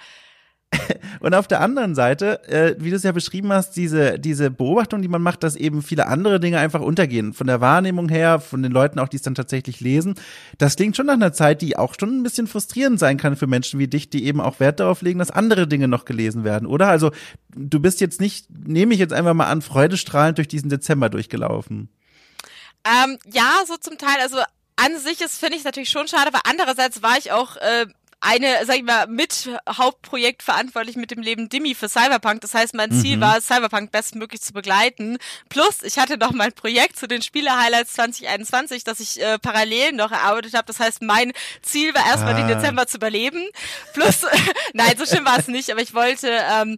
Und auf der anderen Seite, äh, wie du es ja beschrieben hast, diese, diese Beobachtung, die man macht, dass eben viele andere Dinge einfach untergehen. Von der Wahrnehmung her, von den Leuten auch, die es dann tatsächlich lesen. Das klingt schon nach einer Zeit, die auch schon ein bisschen frustrierend sein kann für Menschen wie dich, die eben auch Wert darauf legen, dass andere Dinge noch gelesen werden, oder? Also, du bist jetzt nicht, nehme ich jetzt einfach mal an, freudestrahlend durch diesen Dezember durchgelaufen. Ähm, ja, so zum Teil. Also an sich ist, finde ich natürlich schon schade, aber andererseits war ich auch äh, eine, sag ich mal, mit Hauptprojekt verantwortlich mit dem Leben Dimmy für Cyberpunk. Das heißt, mein Ziel mhm. war, Cyberpunk bestmöglich zu begleiten. Plus, ich hatte noch mein Projekt zu den Spiele-Highlights 2021, das ich äh, parallel noch erarbeitet habe. Das heißt, mein Ziel war erstmal ah. den Dezember zu überleben. Plus, nein, so schlimm war es nicht, aber ich wollte ähm,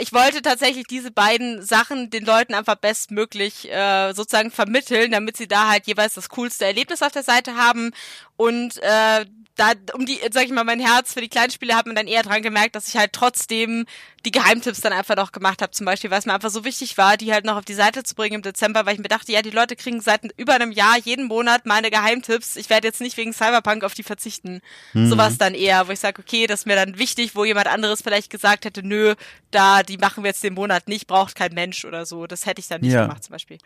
ich wollte tatsächlich diese beiden Sachen den Leuten einfach bestmöglich äh, sozusagen vermitteln, damit sie da halt jeweils das coolste Erlebnis auf der Seite haben und äh, da um die, sag ich mal, mein Herz für die kleinen Spiele hat man dann eher dran gemerkt, dass ich halt trotzdem die Geheimtipps dann einfach noch gemacht habe, zum Beispiel, weil es mir einfach so wichtig war, die halt noch auf die Seite zu bringen im Dezember, weil ich mir dachte, ja, die Leute kriegen seit über einem Jahr jeden Monat meine Geheimtipps. Ich werde jetzt nicht wegen Cyberpunk auf die verzichten. Mhm. Sowas dann eher, wo ich sage, okay, das ist mir dann wichtig, wo jemand anderes vielleicht gesagt hätte, nö, da, die machen wir jetzt den Monat nicht, braucht kein Mensch oder so. Das hätte ich dann nicht ja. gemacht, zum Beispiel.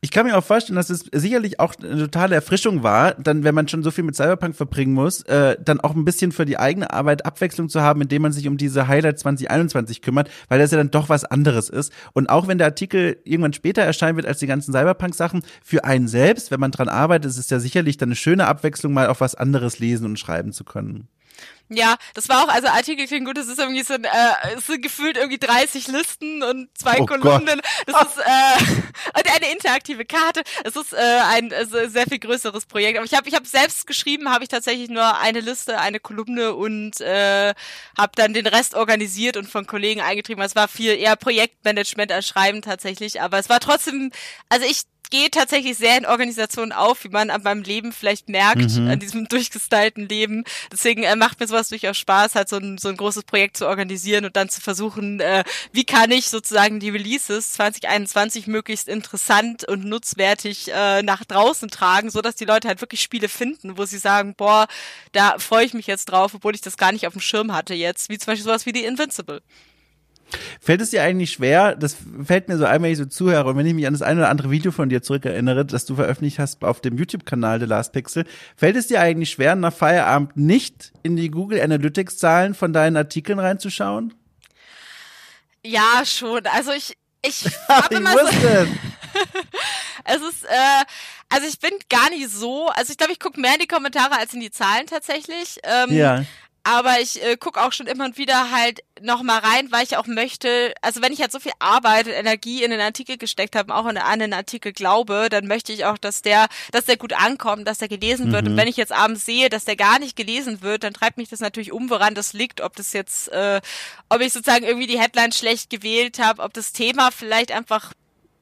Ich kann mir auch vorstellen, dass es sicherlich auch eine totale Erfrischung war, dann, wenn man schon so viel mit Cyberpunk verbringen muss, äh, dann auch ein bisschen für die eigene Arbeit Abwechslung zu haben, indem man sich um diese Highlight 2021 kümmert, weil das ja dann doch was anderes ist. Und auch wenn der Artikel irgendwann später erscheinen wird als die ganzen Cyberpunk-Sachen, für einen selbst, wenn man dran arbeitet, ist es ja sicherlich dann eine schöne Abwechslung, mal auf was anderes lesen und schreiben zu können. Ja, das war auch, also Artikel klingt gut, das ist irgendwie so ein, äh, es sind gefühlt irgendwie 30 Listen und zwei oh Kolumnen. Das ist, äh, und eine interaktive Karte. Es ist äh, ein also sehr viel größeres Projekt. Aber ich habe ich hab selbst geschrieben, habe ich tatsächlich nur eine Liste, eine Kolumne und äh, habe dann den Rest organisiert und von Kollegen eingetrieben. Es war viel eher Projektmanagement als Schreiben tatsächlich, aber es war trotzdem, also ich gehe tatsächlich sehr in Organisationen auf, wie man an meinem Leben vielleicht merkt, mhm. an diesem durchgestylten Leben. Deswegen äh, macht mir sowas durchaus Spaß, halt so ein, so ein großes Projekt zu organisieren und dann zu versuchen, äh, wie kann ich sozusagen die Releases 2021 möglichst interessant und nutzwertig äh, nach draußen tragen, so dass die Leute halt wirklich Spiele finden, wo sie sagen, boah, da freue ich mich jetzt drauf, obwohl ich das gar nicht auf dem Schirm hatte jetzt, wie zum Beispiel sowas wie die Invincible. Fällt es dir eigentlich schwer, das fällt mir so ein, wenn ich so zuhöre und wenn ich mich an das eine oder andere Video von dir zurückerinnere, das du veröffentlicht hast auf dem YouTube-Kanal The Last Pixel, fällt es dir eigentlich schwer, nach Feierabend nicht in die Google Analytics-Zahlen von deinen Artikeln reinzuschauen? Ja, schon. Also ich, ich habe immer so. es ist, äh, also ich bin gar nicht so, also ich glaube, ich gucke mehr in die Kommentare als in die Zahlen tatsächlich. Ähm, ja aber ich äh, gucke auch schon immer und wieder halt noch mal rein, weil ich auch möchte, also wenn ich halt so viel Arbeit und Energie in den Artikel gesteckt habe, auch in, an den Artikel glaube, dann möchte ich auch, dass der, dass der gut ankommt, dass der gelesen wird. Und mhm. wenn ich jetzt abends sehe, dass der gar nicht gelesen wird, dann treibt mich das natürlich um, woran das liegt, ob das jetzt, äh, ob ich sozusagen irgendwie die Headline schlecht gewählt habe, ob das Thema vielleicht einfach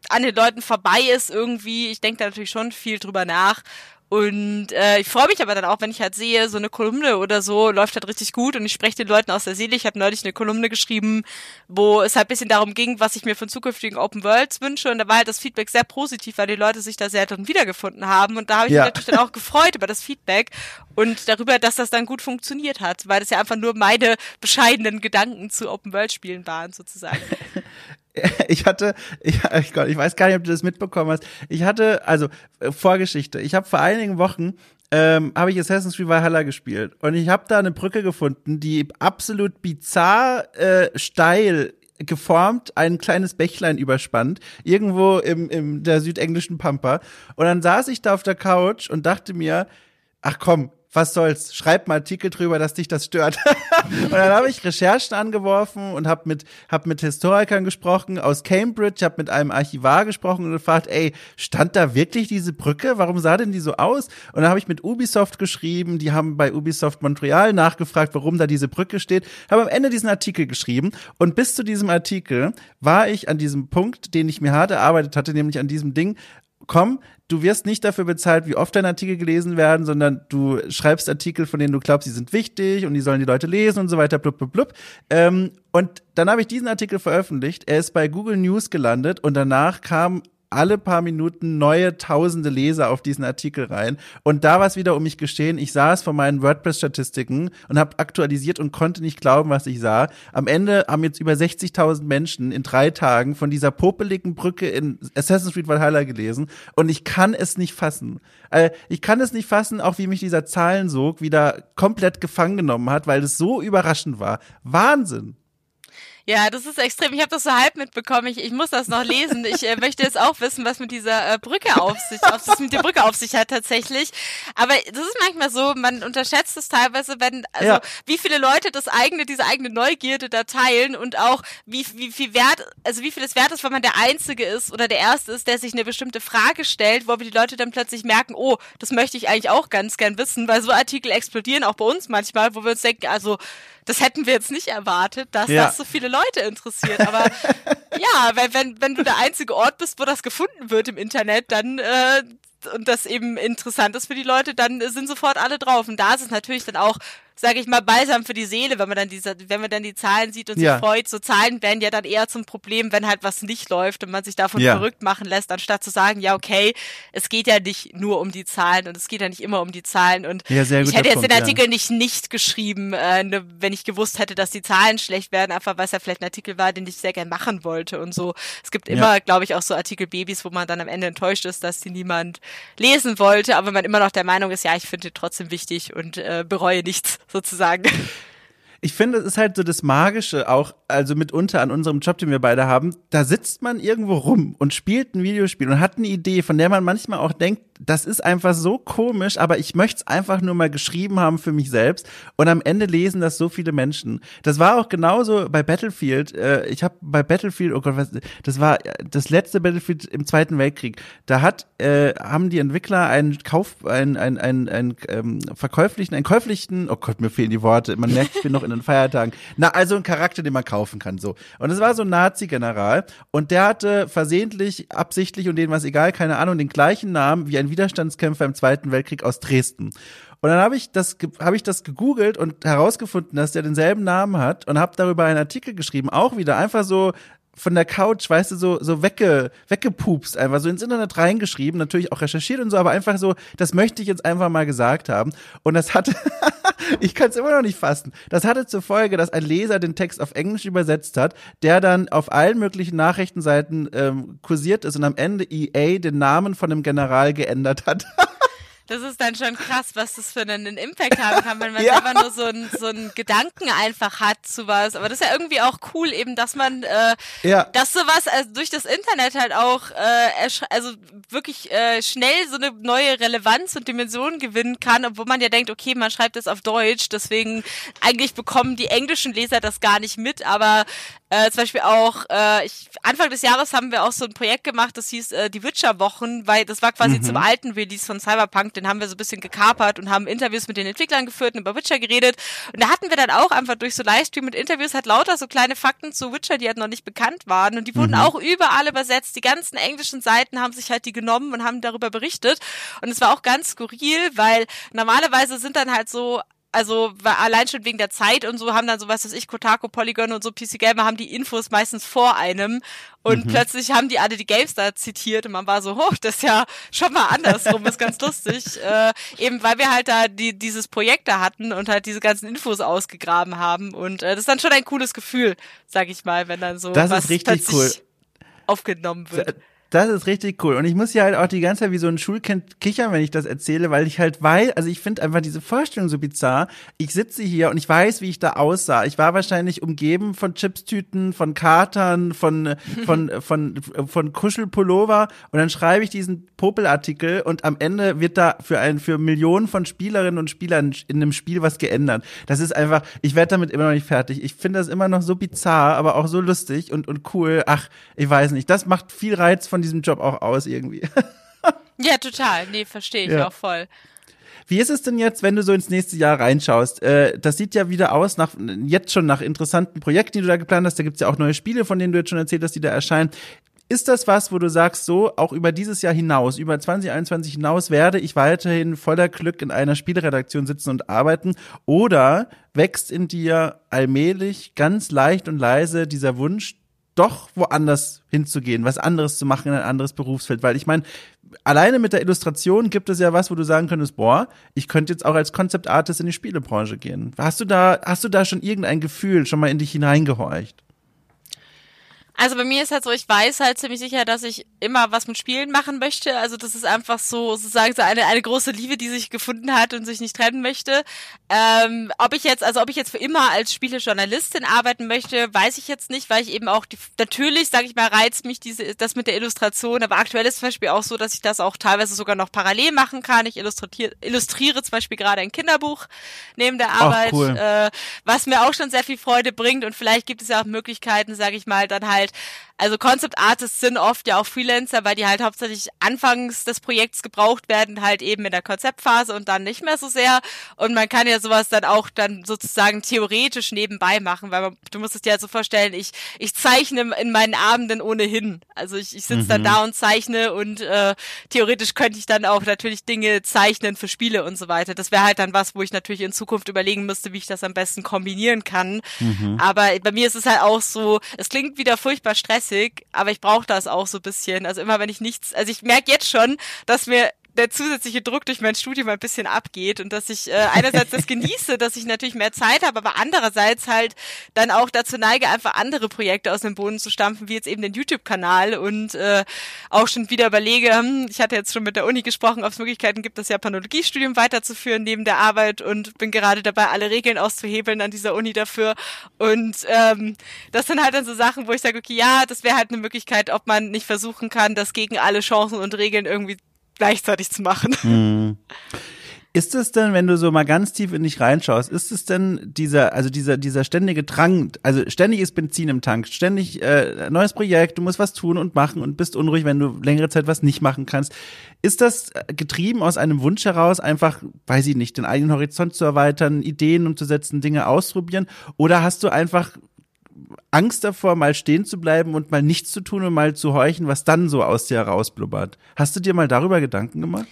an den Leuten vorbei ist irgendwie. Ich denke da natürlich schon viel drüber nach und äh, ich freue mich aber dann auch, wenn ich halt sehe, so eine Kolumne oder so läuft halt richtig gut und ich spreche den Leuten aus der Seele. Ich habe neulich eine Kolumne geschrieben, wo es halt bisschen darum ging, was ich mir von zukünftigen Open Worlds wünsche. Und da war halt das Feedback sehr positiv, weil die Leute sich da sehr drin wiedergefunden haben. Und da habe ich ja. mich natürlich dann auch gefreut über das Feedback und darüber, dass das dann gut funktioniert hat, weil das ja einfach nur meine bescheidenen Gedanken zu Open World Spielen waren, sozusagen. ich hatte, ich, Gott, ich weiß gar nicht, ob du das mitbekommen hast. Ich hatte, also äh, Vorgeschichte. Ich habe vor einigen Wochen ähm, habe ich Assassin's Creed Valhalla gespielt und ich habe da eine Brücke gefunden, die absolut bizarr äh, steil geformt ein kleines Bächlein überspannt, irgendwo im, im der südenglischen Pampa. Und dann saß ich da auf der Couch und dachte mir, ach komm, was soll's, schreib mal Artikel drüber, dass dich das stört. und dann habe ich Recherchen angeworfen und habe mit, hab mit Historikern gesprochen aus Cambridge, habe mit einem Archivar gesprochen und gefragt, ey, stand da wirklich diese Brücke? Warum sah denn die so aus? Und dann habe ich mit Ubisoft geschrieben, die haben bei Ubisoft Montreal nachgefragt, warum da diese Brücke steht, habe am Ende diesen Artikel geschrieben und bis zu diesem Artikel war ich an diesem Punkt, den ich mir hart erarbeitet hatte, nämlich an diesem Ding, komm, du wirst nicht dafür bezahlt, wie oft deine Artikel gelesen werden, sondern du schreibst Artikel, von denen du glaubst, sie sind wichtig und die sollen die Leute lesen und so weiter, blub, blub, blub. Ähm, und dann habe ich diesen Artikel veröffentlicht. Er ist bei Google News gelandet und danach kam alle paar Minuten neue tausende Leser auf diesen Artikel rein. Und da war es wieder um mich geschehen. Ich saß vor meinen WordPress-Statistiken und habe aktualisiert und konnte nicht glauben, was ich sah. Am Ende haben jetzt über 60.000 Menschen in drei Tagen von dieser popeligen Brücke in Assassin's Creed Valhalla gelesen. Und ich kann es nicht fassen. Äh, ich kann es nicht fassen, auch wie mich dieser Zahlensog wieder komplett gefangen genommen hat, weil es so überraschend war. Wahnsinn. Ja, das ist extrem. Ich habe das so halb mitbekommen. Ich, ich muss das noch lesen. Ich äh, möchte jetzt auch wissen, was mit dieser äh, Brücke auf sich, was das mit der Brücke auf sich hat tatsächlich. Aber das ist manchmal so, man unterschätzt es teilweise, wenn, also ja. wie viele Leute das eigene, diese eigene Neugierde da teilen und auch wie, wie viel Wert, also wie viel es wert ist, wenn man der Einzige ist oder der Erste ist, der sich eine bestimmte Frage stellt, wo die Leute dann plötzlich merken, oh, das möchte ich eigentlich auch ganz gern wissen, weil so Artikel explodieren auch bei uns manchmal, wo wir uns denken, also das hätten wir jetzt nicht erwartet, dass ja. das so viele Leute interessiert. Aber ja, wenn, wenn, wenn du der einzige Ort bist, wo das gefunden wird im Internet, dann äh, und das eben interessant ist für die Leute, dann sind sofort alle drauf. Und da ist es natürlich dann auch sage ich mal, balsam für die Seele, wenn man dann diese, wenn man dann die Zahlen sieht und ja. sich freut. So Zahlen werden ja dann eher zum Problem, wenn halt was nicht läuft und man sich davon ja. verrückt machen lässt, anstatt zu sagen, ja, okay, es geht ja nicht nur um die Zahlen und es geht ja nicht immer um die Zahlen. Und ja, ich hätte jetzt Punkt, den Artikel nicht nicht geschrieben, äh, ne, wenn ich gewusst hätte, dass die Zahlen schlecht werden, einfach weil es ja vielleicht ein Artikel war, den ich sehr gern machen wollte und so. Es gibt immer, glaube ich, auch so Artikel-Babys, wo man dann am Ende enttäuscht ist, dass die niemand lesen wollte, aber man immer noch der Meinung ist, ja, ich finde trotzdem wichtig und äh, bereue nichts sozusagen. Ich finde, es ist halt so das Magische auch, also mitunter an unserem Job, den wir beide haben, da sitzt man irgendwo rum und spielt ein Videospiel und hat eine Idee, von der man manchmal auch denkt, das ist einfach so komisch, aber ich möchte es einfach nur mal geschrieben haben für mich selbst. Und am Ende lesen das so viele Menschen. Das war auch genauso bei Battlefield. Äh, ich habe bei Battlefield, oh Gott, was, das war das letzte Battlefield im Zweiten Weltkrieg. Da hat, äh, haben die Entwickler einen Kauf, einen, einen, einen, einen ähm, verkäuflichen, einen käuflichen, oh Gott, mir fehlen die Worte. Man merkt, ich bin noch in den Feiertagen. Na, also ein Charakter, den man kaufen kann, so. Und es war so ein Nazi-General und der hatte versehentlich, absichtlich und denen was egal, keine Ahnung, den gleichen Namen wie ein Widerstandskämpfer im Zweiten Weltkrieg aus Dresden. Und dann habe ich das habe ich das gegoogelt und herausgefunden, dass der denselben Namen hat und habe darüber einen Artikel geschrieben, auch wieder einfach so von der Couch, weißt du, so, so wegge, weggepupst, einfach so ins Internet reingeschrieben, natürlich auch recherchiert und so, aber einfach so, das möchte ich jetzt einfach mal gesagt haben. Und das hatte, ich kann es immer noch nicht fassen, das hatte zur Folge, dass ein Leser den Text auf Englisch übersetzt hat, der dann auf allen möglichen Nachrichtenseiten ähm, kursiert ist und am Ende EA den Namen von dem General geändert hat. Das ist dann schon krass, was das für einen Impact haben kann, wenn man ja. selber nur so einen so einen Gedanken einfach hat zu was. Aber das ist ja irgendwie auch cool, eben, dass man, äh, ja. dass sowas also durch das Internet halt auch, äh, also wirklich äh, schnell so eine neue Relevanz und Dimension gewinnen kann, obwohl man ja denkt, okay, man schreibt das auf Deutsch, deswegen eigentlich bekommen die englischen Leser das gar nicht mit, aber äh, zum Beispiel auch, äh, ich, Anfang des Jahres haben wir auch so ein Projekt gemacht, das hieß äh, die Witcher-Wochen, weil das war quasi mhm. zum alten Release von Cyberpunk, den haben wir so ein bisschen gekapert und haben Interviews mit den Entwicklern geführt und über Witcher geredet. Und da hatten wir dann auch einfach durch so Livestream und Interviews halt lauter so kleine Fakten zu Witcher, die halt noch nicht bekannt waren. Und die wurden mhm. auch überall übersetzt. Die ganzen englischen Seiten haben sich halt die genommen und haben darüber berichtet. Und es war auch ganz skurril, weil normalerweise sind dann halt so also allein schon wegen der Zeit und so haben dann so was ich Kotaku Polygon und so PC Gamer haben die Infos meistens vor einem und mhm. plötzlich haben die alle die GameStar zitiert und man war so hoch das ist ja schon mal andersrum ist ganz lustig. Äh, eben weil wir halt da die dieses Projekt da hatten und halt diese ganzen Infos ausgegraben haben und äh, das ist dann schon ein cooles Gefühl sag ich mal wenn dann so das was ist richtig cool. aufgenommen wird das ist richtig cool. Und ich muss ja halt auch die ganze Zeit wie so ein Schulkind kichern, wenn ich das erzähle, weil ich halt weiß, also ich finde einfach diese Vorstellung so bizarr. Ich sitze hier und ich weiß, wie ich da aussah. Ich war wahrscheinlich umgeben von Chipstüten, von Katern, von, von, von, von, von Kuschelpullover. Und dann schreibe ich diesen Popelartikel und am Ende wird da für ein, für Millionen von Spielerinnen und Spielern in einem Spiel was geändert. Das ist einfach, ich werde damit immer noch nicht fertig. Ich finde das immer noch so bizarr, aber auch so lustig und, und cool. Ach, ich weiß nicht. Das macht viel Reiz von von diesem Job auch aus irgendwie. ja, total. Nee, verstehe ich ja. auch voll. Wie ist es denn jetzt, wenn du so ins nächste Jahr reinschaust? Äh, das sieht ja wieder aus nach jetzt schon nach interessanten Projekten, die du da geplant hast. Da gibt's ja auch neue Spiele, von denen du jetzt schon erzählt hast, die da erscheinen. Ist das was, wo du sagst, so auch über dieses Jahr hinaus, über 2021 hinaus, werde ich weiterhin voller Glück in einer Spielredaktion sitzen und arbeiten? Oder wächst in dir allmählich ganz leicht und leise dieser Wunsch, doch woanders hinzugehen, was anderes zu machen in ein anderes Berufsfeld. Weil ich meine, alleine mit der Illustration gibt es ja was, wo du sagen könntest, boah, ich könnte jetzt auch als Concept Artist in die Spielebranche gehen. Hast du da, hast du da schon irgendein Gefühl schon mal in dich hineingehorcht? Also bei mir ist halt so, ich weiß halt ziemlich sicher, dass ich immer was mit Spielen machen möchte. Also das ist einfach so sozusagen so eine, eine große Liebe, die sich gefunden hat und sich nicht trennen möchte. Ähm, ob ich jetzt, also ob ich jetzt für immer als Spielejournalistin arbeiten möchte, weiß ich jetzt nicht, weil ich eben auch die, natürlich, sage ich mal, reizt mich diese, das mit der Illustration. Aber aktuell ist zum Beispiel auch so, dass ich das auch teilweise sogar noch parallel machen kann. Ich illustriere, illustriere zum Beispiel gerade ein Kinderbuch neben der Arbeit, Ach, cool. äh, was mir auch schon sehr viel Freude bringt. Und vielleicht gibt es ja auch Möglichkeiten, sage ich mal, dann halt halt also Concept Artists sind oft ja auch Freelancer, weil die halt hauptsächlich anfangs des Projekts gebraucht werden, halt eben in der Konzeptphase und dann nicht mehr so sehr. Und man kann ja sowas dann auch dann sozusagen theoretisch nebenbei machen, weil man, du musst es dir halt so vorstellen, ich, ich zeichne in meinen Abenden ohnehin. Also ich, ich sitze mhm. dann da und zeichne und äh, theoretisch könnte ich dann auch natürlich Dinge zeichnen für Spiele und so weiter. Das wäre halt dann was, wo ich natürlich in Zukunft überlegen müsste, wie ich das am besten kombinieren kann. Mhm. Aber bei mir ist es halt auch so, es klingt wieder furchtbar stressig, aber ich brauche das auch so bisschen. Also immer wenn ich nichts, also ich merke jetzt schon, dass mir der zusätzliche Druck durch mein Studium ein bisschen abgeht und dass ich äh, einerseits das genieße, dass ich natürlich mehr Zeit habe, aber andererseits halt dann auch dazu neige, einfach andere Projekte aus dem Boden zu stampfen, wie jetzt eben den YouTube-Kanal und äh, auch schon wieder überlege, hm, ich hatte jetzt schon mit der Uni gesprochen, ob es Möglichkeiten gibt, das Japanologiestudium weiterzuführen neben der Arbeit und bin gerade dabei, alle Regeln auszuhebeln an dieser Uni dafür und ähm, das sind halt dann so Sachen, wo ich sage, okay, ja, das wäre halt eine Möglichkeit, ob man nicht versuchen kann, das gegen alle Chancen und Regeln irgendwie gleichzeitig zu machen. Mhm. Ist es denn, wenn du so mal ganz tief in dich reinschaust, ist es denn dieser, also dieser, dieser ständige Drang, also ständig ist Benzin im Tank, ständig äh, neues Projekt, du musst was tun und machen und bist unruhig, wenn du längere Zeit was nicht machen kannst. Ist das getrieben aus einem Wunsch heraus, einfach, weiß ich nicht, den eigenen Horizont zu erweitern, Ideen umzusetzen, Dinge auszuprobieren? Oder hast du einfach Angst davor, mal stehen zu bleiben und mal nichts zu tun und mal zu horchen, was dann so aus dir herausblubbert? Hast du dir mal darüber Gedanken gemacht?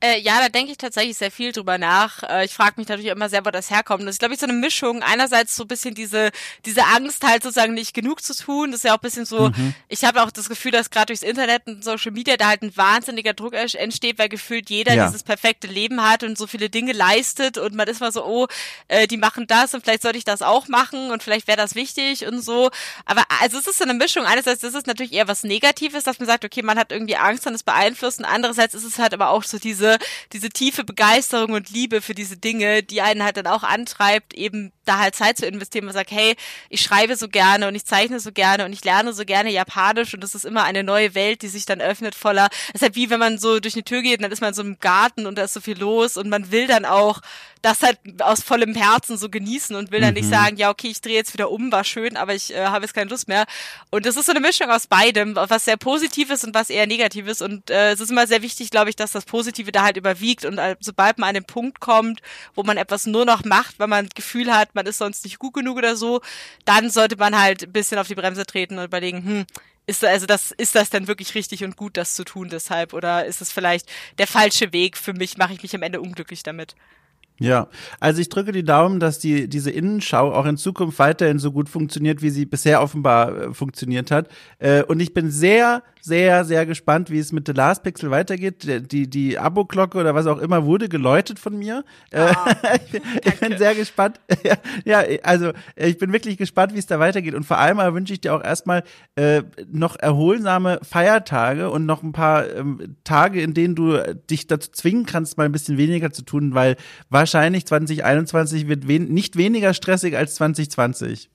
Äh, ja, da denke ich tatsächlich sehr viel drüber nach. Äh, ich frage mich natürlich immer sehr, wo das herkommt. Das ist, glaube ich, so eine Mischung. Einerseits so ein bisschen diese, diese Angst, halt sozusagen nicht genug zu tun. Das ist ja auch ein bisschen so, mhm. ich habe auch das Gefühl, dass gerade durchs Internet und Social Media da halt ein wahnsinniger Druck entsteht, weil gefühlt jeder ja. dieses perfekte Leben hat und so viele Dinge leistet und man ist mal so, oh, äh, die machen das und vielleicht sollte ich das auch machen und vielleicht wäre das wichtig und so. Aber also es ist so eine Mischung. Einerseits ist es natürlich eher was Negatives, dass man sagt, okay, man hat irgendwie Angst und es beeinflusst und andererseits ist es halt aber auch so diese diese, diese tiefe Begeisterung und Liebe für diese Dinge, die einen halt dann auch antreibt, eben da halt Zeit zu investieren. Man sagt, hey, ich schreibe so gerne und ich zeichne so gerne und ich lerne so gerne Japanisch und das ist immer eine neue Welt, die sich dann öffnet voller. Es ist halt wie wenn man so durch eine Tür geht und dann ist man so im Garten und da ist so viel los und man will dann auch das halt aus vollem Herzen so genießen und will dann nicht mhm. sagen, ja, okay, ich drehe jetzt wieder um, war schön, aber ich äh, habe jetzt keine Lust mehr. Und das ist so eine Mischung aus beidem, was sehr Positives und was eher Negatives. Und äh, es ist immer sehr wichtig, glaube ich, dass das Positive da halt überwiegt. Und äh, sobald man an den Punkt kommt, wo man etwas nur noch macht, weil man das Gefühl hat, man ist sonst nicht gut genug oder so, dann sollte man halt ein bisschen auf die Bremse treten und überlegen, hm, ist also das ist das denn wirklich richtig und gut, das zu tun deshalb oder ist es vielleicht der falsche Weg für mich? Mache ich mich am Ende unglücklich damit? Ja, also ich drücke die Daumen, dass die diese Innenschau auch in Zukunft weiterhin so gut funktioniert, wie sie bisher offenbar äh, funktioniert hat. Äh, und ich bin sehr, sehr, sehr gespannt, wie es mit The Last Pixel weitergeht. Die, die Abo-Glocke oder was auch immer wurde geläutet von mir. Oh, ich, ich bin sehr gespannt. ja, also ich bin wirklich gespannt, wie es da weitergeht. Und vor allem wünsche ich dir auch erstmal äh, noch erholsame Feiertage und noch ein paar ähm, Tage, in denen du dich dazu zwingen kannst, mal ein bisschen weniger zu tun, weil wahrscheinlich 2021 wird wen nicht weniger stressig als 2020.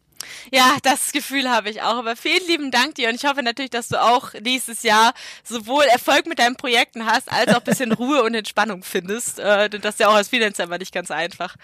Ja, das Gefühl habe ich auch. Aber vielen lieben Dank dir und ich hoffe natürlich, dass du auch nächstes Jahr sowohl Erfolg mit deinen Projekten hast, als auch ein bisschen Ruhe und Entspannung findest. Äh, das ist ja auch als Freelancer immer nicht ganz einfach.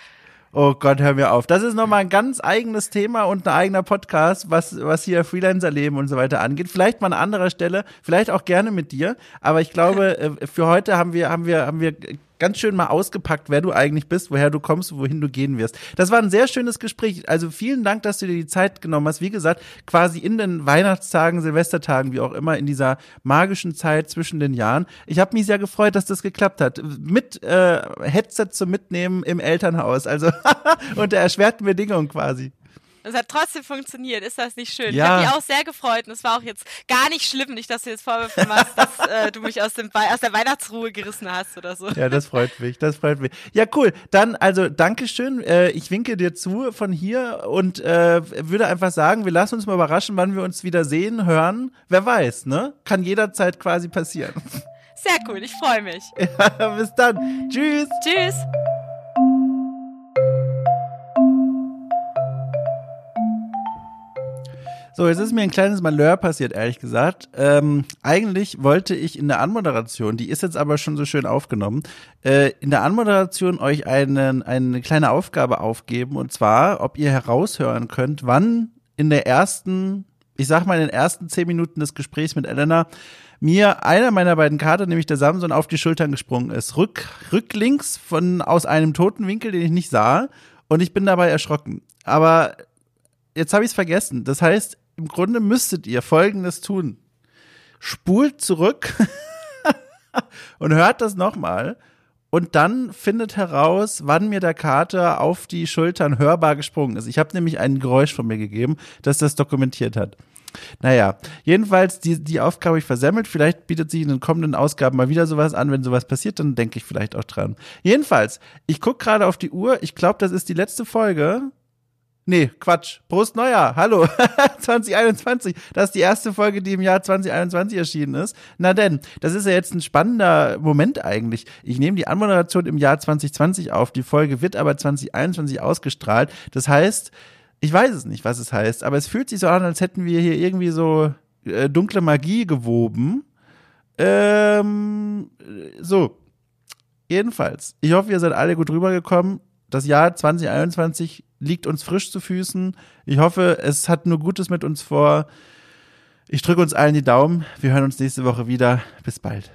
Oh Gott, hör mir auf. Das ist nochmal ein ganz eigenes Thema und ein eigener Podcast, was, was hier Freelancer-Leben und so weiter angeht. Vielleicht mal an anderer Stelle, vielleicht auch gerne mit dir. Aber ich glaube, äh, für heute haben wir, haben wir, haben wir ganz schön mal ausgepackt, wer du eigentlich bist, woher du kommst, wohin du gehen wirst. Das war ein sehr schönes Gespräch. Also vielen Dank, dass du dir die Zeit genommen hast. Wie gesagt, quasi in den Weihnachtstagen, Silvestertagen, wie auch immer, in dieser magischen Zeit zwischen den Jahren. Ich habe mich sehr gefreut, dass das geklappt hat. Mit äh, Headset zum Mitnehmen im Elternhaus. Also unter erschwerten Bedingungen quasi. Es hat trotzdem funktioniert. Ist das nicht schön? Ja. Ich habe mich auch sehr gefreut und es war auch jetzt gar nicht schlimm, nicht, dass du jetzt Vorwürfe machst, dass äh, du mich aus, dem aus der Weihnachtsruhe gerissen hast oder so. Ja, das freut mich. Das freut mich. Ja, cool. Dann also Dankeschön. Äh, ich winke dir zu von hier und äh, würde einfach sagen, wir lassen uns mal überraschen, wann wir uns wieder sehen, hören. Wer weiß, ne? Kann jederzeit quasi passieren. Sehr cool. Ich freue mich. Ja, bis dann. Tschüss. Tschüss. So, jetzt ist mir ein kleines Malheur passiert, ehrlich gesagt. Ähm, eigentlich wollte ich in der Anmoderation, die ist jetzt aber schon so schön aufgenommen, äh, in der Anmoderation euch einen, eine kleine Aufgabe aufgeben und zwar, ob ihr heraushören könnt, wann in der ersten, ich sag mal in den ersten zehn Minuten des Gesprächs mit Elena mir einer meiner beiden Karten, nämlich der Samson, auf die Schultern gesprungen ist. Rück, rücklinks von aus einem toten Winkel, den ich nicht sah. Und ich bin dabei erschrocken. Aber jetzt habe ich es vergessen. Das heißt, im Grunde müsstet ihr Folgendes tun. Spult zurück und hört das nochmal und dann findet heraus, wann mir der Kater auf die Schultern hörbar gesprungen ist. Ich habe nämlich ein Geräusch von mir gegeben, das das dokumentiert hat. Naja, jedenfalls die, die Aufgabe ich versemmelt. Vielleicht bietet sich in den kommenden Ausgaben mal wieder sowas an. Wenn sowas passiert, dann denke ich vielleicht auch dran. Jedenfalls, ich gucke gerade auf die Uhr. Ich glaube, das ist die letzte Folge. Nee, Quatsch. Prost Neujahr. Hallo. 2021. Das ist die erste Folge, die im Jahr 2021 erschienen ist. Na denn, das ist ja jetzt ein spannender Moment eigentlich. Ich nehme die Anmoderation im Jahr 2020 auf. Die Folge wird aber 2021 ausgestrahlt. Das heißt, ich weiß es nicht, was es heißt, aber es fühlt sich so an, als hätten wir hier irgendwie so äh, dunkle Magie gewoben Ähm, so. Jedenfalls, ich hoffe, ihr seid alle gut rübergekommen. Das Jahr 2021 liegt uns frisch zu Füßen. Ich hoffe, es hat nur Gutes mit uns vor. Ich drücke uns allen die Daumen. Wir hören uns nächste Woche wieder. Bis bald.